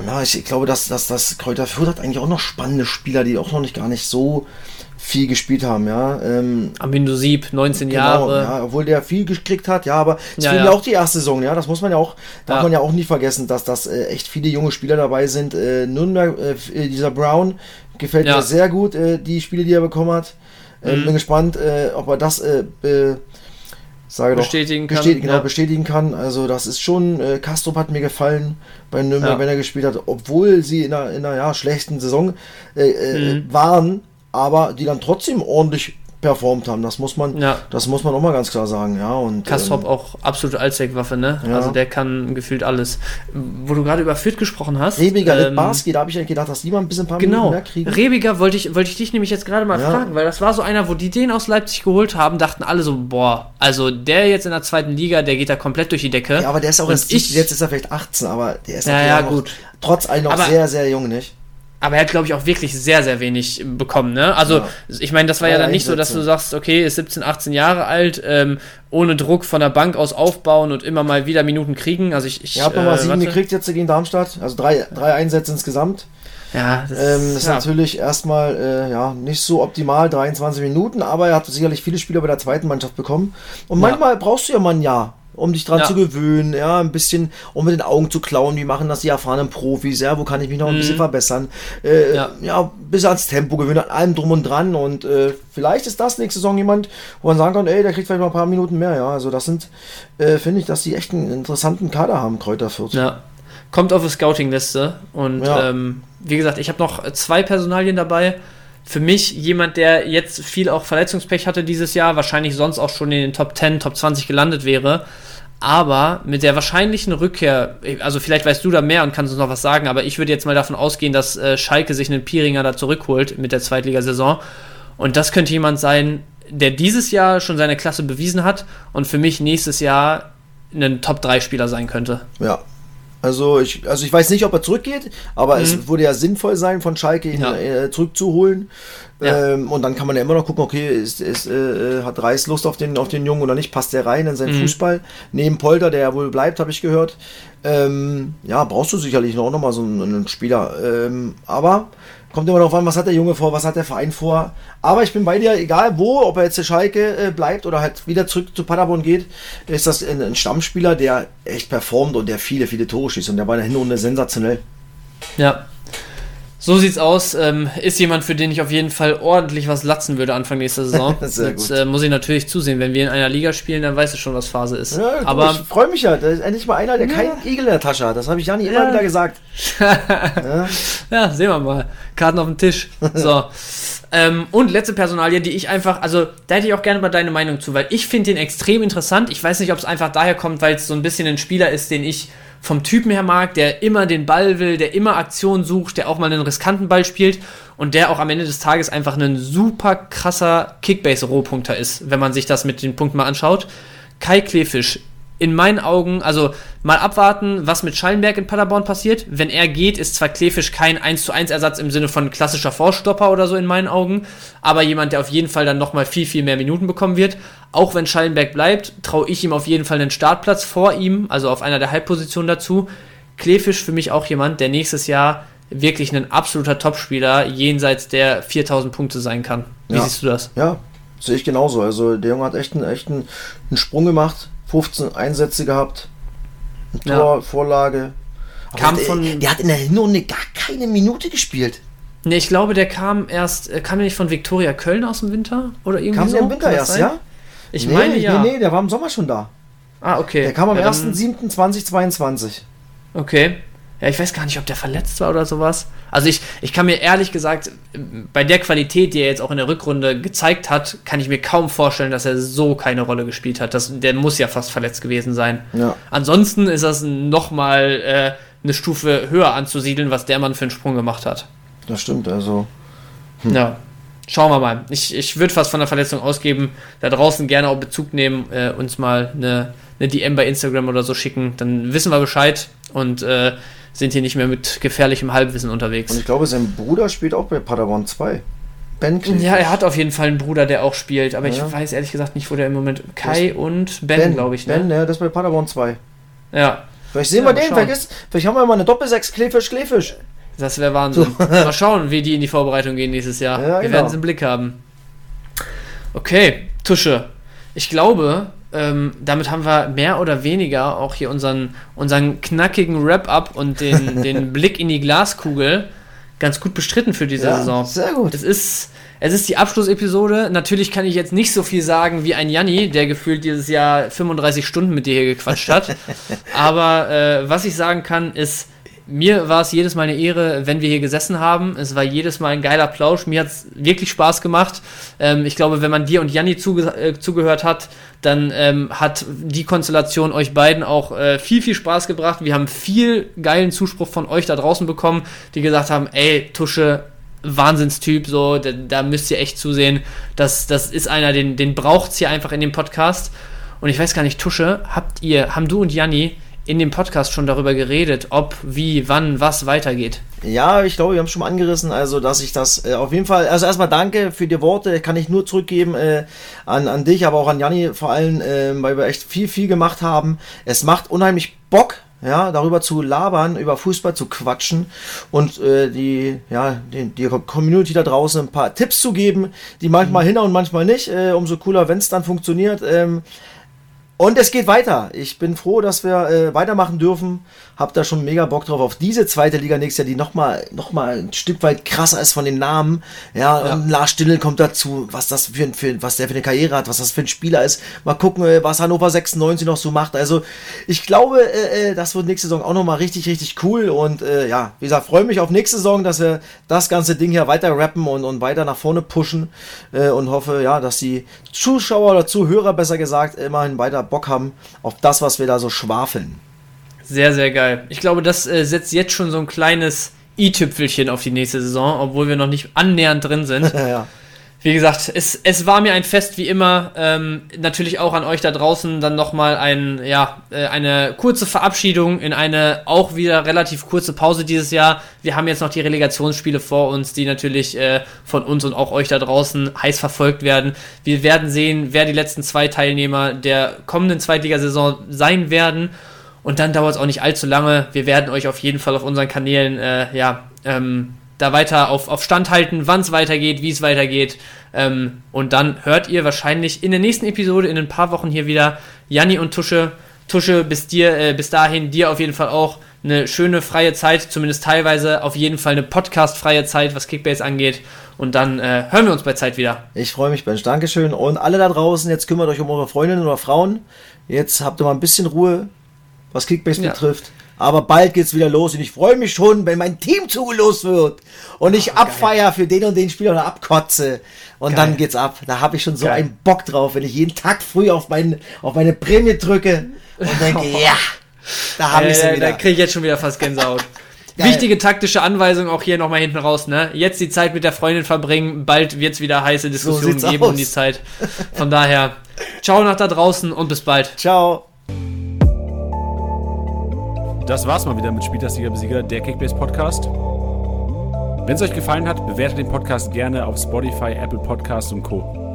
[SPEAKER 3] ja, ich glaube, dass, dass das Kräuter Fürth hat eigentlich auch noch spannende Spieler, die auch noch nicht gar nicht so viel gespielt haben, ja. Ähm,
[SPEAKER 1] Amindo Sieb, 19
[SPEAKER 3] genau,
[SPEAKER 1] Jahre.
[SPEAKER 3] ja, obwohl der viel gekriegt hat, ja, aber es
[SPEAKER 1] Ja, ja.
[SPEAKER 3] ja auch die erste Saison, ja, das muss man ja auch, darf
[SPEAKER 1] Ja.
[SPEAKER 3] man ja auch nie vergessen, dass das äh, echt viele junge Spieler dabei sind. Äh, Nürnberg, äh, dieser Brown gefällt mir sehr gut, äh, die Spiele, die er bekommen hat. Äh,
[SPEAKER 1] Mhm.
[SPEAKER 3] Bin gespannt, äh, ob er das äh, äh, sage doch,
[SPEAKER 1] Bestätigen kann,
[SPEAKER 3] bestätigen, genau,
[SPEAKER 1] ja.
[SPEAKER 3] bestätigen kann. Also das ist schon, äh, Kastrup hat mir gefallen bei Nürnberg,
[SPEAKER 1] Ja.
[SPEAKER 3] wenn er gespielt hat, obwohl sie in einer, in einer ja, schlechten Saison äh, äh,
[SPEAKER 1] Mhm.
[SPEAKER 3] waren, aber die dann trotzdem ordentlich performt haben. Das muss man,
[SPEAKER 1] Ja.
[SPEAKER 3] das muss man auch mal ganz klar sagen, ja. Und
[SPEAKER 1] Kastrop
[SPEAKER 3] ähm,
[SPEAKER 1] auch absolute Allzweckwaffe, ne?
[SPEAKER 3] Ja.
[SPEAKER 1] Also der kann gefühlt alles. Wo du gerade über Fürth gesprochen hast.
[SPEAKER 3] Rebiger,
[SPEAKER 1] ähm,
[SPEAKER 3] Litbarski, da habe ich eigentlich gedacht, dass die mal ein bisschen ein paar Minuten
[SPEAKER 1] Genau.
[SPEAKER 3] mehr kriegen.
[SPEAKER 1] Rebiger wollte ich, wollte ich dich nämlich jetzt gerade mal
[SPEAKER 3] Ja.
[SPEAKER 1] fragen, weil das war so einer, wo die den aus Leipzig geholt haben, dachten alle so, boah, also der jetzt in der zweiten Liga, der geht da komplett durch die Decke.
[SPEAKER 3] Ja, aber der ist auch erst,
[SPEAKER 1] ich,
[SPEAKER 3] jetzt ist er vielleicht 18, aber der ist
[SPEAKER 1] Ja, ja, gut.
[SPEAKER 3] trotz allem noch
[SPEAKER 1] Aber-
[SPEAKER 3] sehr, sehr jung, nicht?
[SPEAKER 1] Aber er hat, glaube ich, auch wirklich sehr, sehr wenig bekommen, ne? Also,
[SPEAKER 3] Ja.
[SPEAKER 1] ich meine, das war ja,
[SPEAKER 3] Ja,
[SPEAKER 1] dann nicht so, dass du sagst, okay, ist 17, 18 Jahre alt, ähm, ohne Druck von der Bank aus aufbauen und immer mal wieder Minuten kriegen. Also ich, ich
[SPEAKER 3] Ihr habt nochmal
[SPEAKER 1] äh,
[SPEAKER 3] sieben
[SPEAKER 1] warte.
[SPEAKER 3] gekriegt jetzt gegen Darmstadt, also drei, drei Einsätze insgesamt.
[SPEAKER 1] Ja, das
[SPEAKER 3] Ähm, ist
[SPEAKER 1] ja.
[SPEAKER 3] natürlich erstmal äh, ja, nicht so optimal, 23 Minuten, aber er hat sicherlich viele Spieler bei der zweiten Mannschaft bekommen. Und manchmal brauchst du ja mal ein Jahr, um dich dran
[SPEAKER 1] Ja.
[SPEAKER 3] zu gewöhnen, ja, ein bisschen, um mit den Augen zu klauen, wie machen das die erfahrenen Profis, ja, wo kann ich mich noch ein bisschen verbessern, äh,
[SPEAKER 1] Mhm. Ja.
[SPEAKER 3] ja. bis ans Tempo gewöhnen, an allem drum und dran und äh, vielleicht ist das nächste Saison jemand, wo man sagen kann, ey, der kriegt vielleicht mal ein paar Minuten mehr, ja, also das sind, äh, finde ich, dass die echt einen interessanten Kader haben, Kräuter Fürth.
[SPEAKER 1] Ja. Kommt auf die Scouting-Liste. Und
[SPEAKER 3] Ja.
[SPEAKER 1] ähm, wie gesagt, ich habe noch zwei Personalien dabei. Für mich jemand, der jetzt viel auch Verletzungspech hatte dieses Jahr, wahrscheinlich sonst auch schon in den Top 10, Top 20 gelandet wäre. Aber mit der wahrscheinlichen Rückkehr, also vielleicht weißt du da mehr und kannst uns noch was sagen, aber ich würde jetzt mal davon ausgehen, dass äh, Schalke sich einen Piringer da zurückholt mit der Zweitligasaison. Und das könnte jemand sein, der dieses Jahr schon seine Klasse bewiesen hat und für mich nächstes Jahr ein Top-3-Spieler sein könnte.
[SPEAKER 3] Ja, Also ich, also ich weiß nicht, ob er zurückgeht, aber mhm. es würde ja sinnvoll sein, von Schalke ihn ja. äh, zurückzuholen. Ja. Ähm, und dann kann man ja immer noch gucken, okay, ist, ist, äh, hat Reis Lust auf den, auf den Jungen oder nicht, passt der rein in seinen mhm. Fußball. Neben Polter, der ja wohl bleibt, habe ich gehört. Ähm, ja, brauchst du sicherlich noch, noch mal so einen, einen Spieler. Ähm, aber kommt immer darauf an, was hat der Junge vor, was hat der Verein vor. Aber ich bin bei dir, egal wo, ob er jetzt der Schalke äh, bleibt oder halt wieder zurück zu Paderborn geht, ist das ein, Stammspieler, der echt performt und der viele, viele Tore schießt. Und der war in der Hinrunde sensationell.
[SPEAKER 1] Ja, so sieht's aus. Ähm, ist jemand, für den ich auf jeden Fall ordentlich was latzen würde Anfang nächster Saison. [laughs] Jetzt äh, muss ich natürlich zusehen. Wenn wir in einer Liga spielen, dann weiß ich schon, was Phase ist.
[SPEAKER 3] Ja, Aber ich freue mich ja. Da ist endlich mal einer, der ja. keinen Igel in der Tasche hat. Das habe ich Jani ja. immer wieder gesagt.
[SPEAKER 1] ja. [laughs] ja, sehen wir mal. Karten auf dem Tisch. So. [laughs] ähm, und letzte Personalie, die ich einfach, also da hätte ich auch gerne mal deine Meinung zu, weil ich finde den extrem interessant. Ich weiß nicht, ob es einfach daher kommt, weil es so ein bisschen ein Spieler ist, den ich vom Typen her mag, der immer den Ball will, der immer Aktion sucht, der auch mal einen riskanten Ball spielt und der auch am Ende des Tages einfach ein super krasser Kickbase-Rohpunkter ist, wenn man sich das mit den Punkten mal anschaut. Kai Klefisch in meinen Augen, also mal abwarten, was mit Schallenberg in Paderborn passiert. Wenn er geht, ist zwar Klefisch kein 1 zu 1 Ersatz im Sinne von klassischer Vorstopper oder so in meinen Augen, aber jemand, der auf jeden Fall dann nochmal viel, viel mehr Minuten bekommen wird. Auch wenn Schallenberg bleibt, traue ich ihm auf jeden Fall einen Startplatz vor ihm, also auf einer der Halbpositionen dazu. Klefisch für mich auch jemand, der nächstes Jahr wirklich ein absoluter Topspieler jenseits der 4000 Punkte sein kann. Wie
[SPEAKER 3] ja.
[SPEAKER 1] siehst du das?
[SPEAKER 3] Ja, sehe ich genauso. Also der Junge hat echt einen, echt einen, einen Sprung gemacht 15 Einsätze gehabt. Tor, ja. Vorlage.
[SPEAKER 1] Kam der, von,
[SPEAKER 3] der hat in der Hinrunde gar keine Minute gespielt.
[SPEAKER 1] Ne, ich glaube, der kam erst, äh, kam der nicht von Viktoria Köln aus dem Winter? Oder irgendwie
[SPEAKER 3] kam
[SPEAKER 1] so?
[SPEAKER 3] der im Winter erst, ja?
[SPEAKER 1] Ich nee, meine ja.
[SPEAKER 3] Nee, nee, der war im Sommer schon da.
[SPEAKER 1] Ah, okay.
[SPEAKER 3] Der kam am ja, 1.7.2022.
[SPEAKER 1] Okay. Ja, ich weiß gar nicht, ob der verletzt war oder sowas. Also ich, ich kann mir ehrlich gesagt, bei der Qualität, die er jetzt auch in der Rückrunde gezeigt hat, kann ich mir kaum vorstellen, dass er so keine Rolle gespielt hat. Das, der muss ja fast verletzt gewesen sein.
[SPEAKER 3] Ja.
[SPEAKER 1] Ansonsten ist das nochmal äh, eine Stufe höher anzusiedeln, was der Mann für einen Sprung gemacht hat.
[SPEAKER 3] Das stimmt, also.
[SPEAKER 1] Hm. Ja. Schauen wir mal. Ich, ich würde fast von der Verletzung ausgeben. Da draußen gerne auch Bezug nehmen, äh, uns mal eine, eine DM bei Instagram oder so schicken. Dann wissen wir Bescheid und äh, sind hier nicht mehr mit gefährlichem Halbwissen unterwegs.
[SPEAKER 3] Und ich glaube, sein Bruder spielt auch bei Padawan 2.
[SPEAKER 1] Ben Klick. Ja, er hat auf jeden Fall einen Bruder, der auch spielt, aber ja. ich weiß ehrlich gesagt nicht, wo der im Moment. Kai und Ben, ben glaube ich,
[SPEAKER 3] ne? Ben, ja, das ist bei Padawan 2.
[SPEAKER 1] Ja.
[SPEAKER 3] Vielleicht sehen ja, wir den, vielleicht, vielleicht haben wir mal eine Doppelsechs Kleefisch, Kleefisch.
[SPEAKER 1] Das wäre Wahnsinn. So. [laughs] mal schauen, wie die in die Vorbereitung gehen nächstes Jahr. Ja, wir genau. werden es im Blick haben. Okay, Tusche. Ich glaube, ähm, damit haben wir mehr oder weniger auch hier unseren, unseren knackigen Wrap-up und den, [laughs] den Blick in die Glaskugel ganz gut bestritten für diese ja, Saison.
[SPEAKER 3] Sehr gut.
[SPEAKER 1] Es ist, es ist die Abschlussepisode. Natürlich kann ich jetzt nicht so viel sagen wie ein Janni, der gefühlt dieses Jahr 35 Stunden mit dir hier gequatscht hat. [laughs] Aber äh, was ich sagen kann, ist, mir war es jedes Mal eine Ehre, wenn wir hier gesessen haben. Es war jedes Mal ein geiler Plausch. Mir hat es wirklich Spaß gemacht. Ähm, ich glaube, wenn man dir und Janni zuge äh, zugehört hat, dann ähm, hat die Konstellation euch beiden auch äh, viel, viel Spaß gebracht. Wir haben viel geilen Zuspruch von euch da draußen bekommen, die gesagt haben, ey, Tusche, Wahnsinnstyp, so, da, da müsst ihr echt zusehen. Das, das ist einer, den, den braucht es hier einfach in dem Podcast. Und ich weiß gar nicht, Tusche, habt ihr, haben du und Janni in dem Podcast schon darüber geredet, ob, wie, wann, was weitergeht.
[SPEAKER 3] Ja, ich glaube, wir haben schon mal angerissen, also dass ich das äh, auf jeden Fall, also erstmal danke für die Worte, kann ich nur zurückgeben äh, an, an dich, aber auch an Janni vor allem, äh, weil wir echt viel, viel gemacht haben. Es macht unheimlich Bock, ja, darüber zu labern, über Fußball zu quatschen und äh, die, ja, die, die Community da draußen ein paar Tipps zu geben, die manchmal mhm. hin und manchmal nicht. Äh, umso cooler, wenn es dann funktioniert. Ähm, und es geht weiter. Ich bin froh, dass wir äh, weitermachen dürfen. Hab da schon mega Bock drauf auf diese zweite Liga nächstes Jahr, die nochmal noch mal ein Stück weit krasser ist von den Namen. Ja, ja. Lars Stindl kommt dazu, was das für, für, was der für eine Karriere hat, was das für ein Spieler ist. Mal gucken, äh, was Hannover 96 noch so macht. Also ich glaube, äh, äh, das wird nächste Saison auch nochmal richtig, richtig cool. Und äh, ja, wie gesagt, freue mich auf nächste Saison, dass wir das ganze Ding hier weiter rappen und, und weiter nach vorne pushen. Äh, und hoffe, ja, dass die Zuschauer oder Zuhörer besser gesagt immerhin weiter Bock haben auf das, was wir da so schwafeln.
[SPEAKER 1] Sehr, sehr geil. Ich glaube, das äh, setzt jetzt schon so ein kleines i-Tüpfelchen auf die nächste Saison, obwohl wir noch nicht annähernd drin sind. [laughs]
[SPEAKER 3] ja.
[SPEAKER 1] Wie gesagt, es, es war mir ein Fest wie immer. Ähm, natürlich auch an euch da draußen dann nochmal ein, ja, äh, eine kurze Verabschiedung in eine auch wieder relativ kurze Pause dieses Jahr. Wir haben jetzt noch die Relegationsspiele vor uns, die natürlich äh, von uns und auch euch da draußen heiß verfolgt werden. Wir werden sehen, wer die letzten zwei Teilnehmer der kommenden Zweitligasaison sein werden. Und dann dauert es auch nicht allzu lange. Wir werden euch auf jeden Fall auf unseren Kanälen, äh, ja, ähm, da weiter auf, auf Stand halten, wann es weitergeht, wie es weitergeht. Ähm, und dann hört ihr wahrscheinlich in der nächsten Episode in ein paar Wochen hier wieder Janni und Tusche. Tusche, bis dir, äh, bis dahin dir auf jeden Fall auch eine schöne freie Zeit, zumindest teilweise auf jeden Fall eine Podcast-freie Zeit, was Kickbase angeht. Und dann äh, hören wir uns bei Zeit wieder.
[SPEAKER 3] Ich freue mich, Bench. Dankeschön. Und alle da draußen, jetzt kümmert euch um eure Freundinnen oder Frauen. Jetzt habt ihr mal ein bisschen Ruhe, was Kickbase ja. betrifft. Aber bald geht's wieder los und ich freue mich schon, wenn mein Team zugelost wird und ich oh, abfeier für den und den Spieler oder abkotze. Und geil. dann geht's ab. Da habe ich schon so geil. einen Bock drauf, wenn ich jeden Tag früh auf, mein, auf meine Prämie drücke und denke, [laughs] ja,
[SPEAKER 1] da habe äh, ich sie wieder. Da kriege ich jetzt schon wieder fast Gänsehaut. Wichtige taktische Anweisung auch hier nochmal hinten raus, ne? Jetzt die Zeit mit der Freundin verbringen, bald wird's wieder heiße Diskussionen so geben aus. um die Zeit. Von daher, ciao nach da draußen und bis bald.
[SPEAKER 3] Ciao.
[SPEAKER 2] Das war's mal wieder mit Spieltagssieger Besieger, der Kickbase Podcast. Wenn es euch gefallen hat, bewertet den Podcast gerne auf Spotify, Apple Podcasts und Co.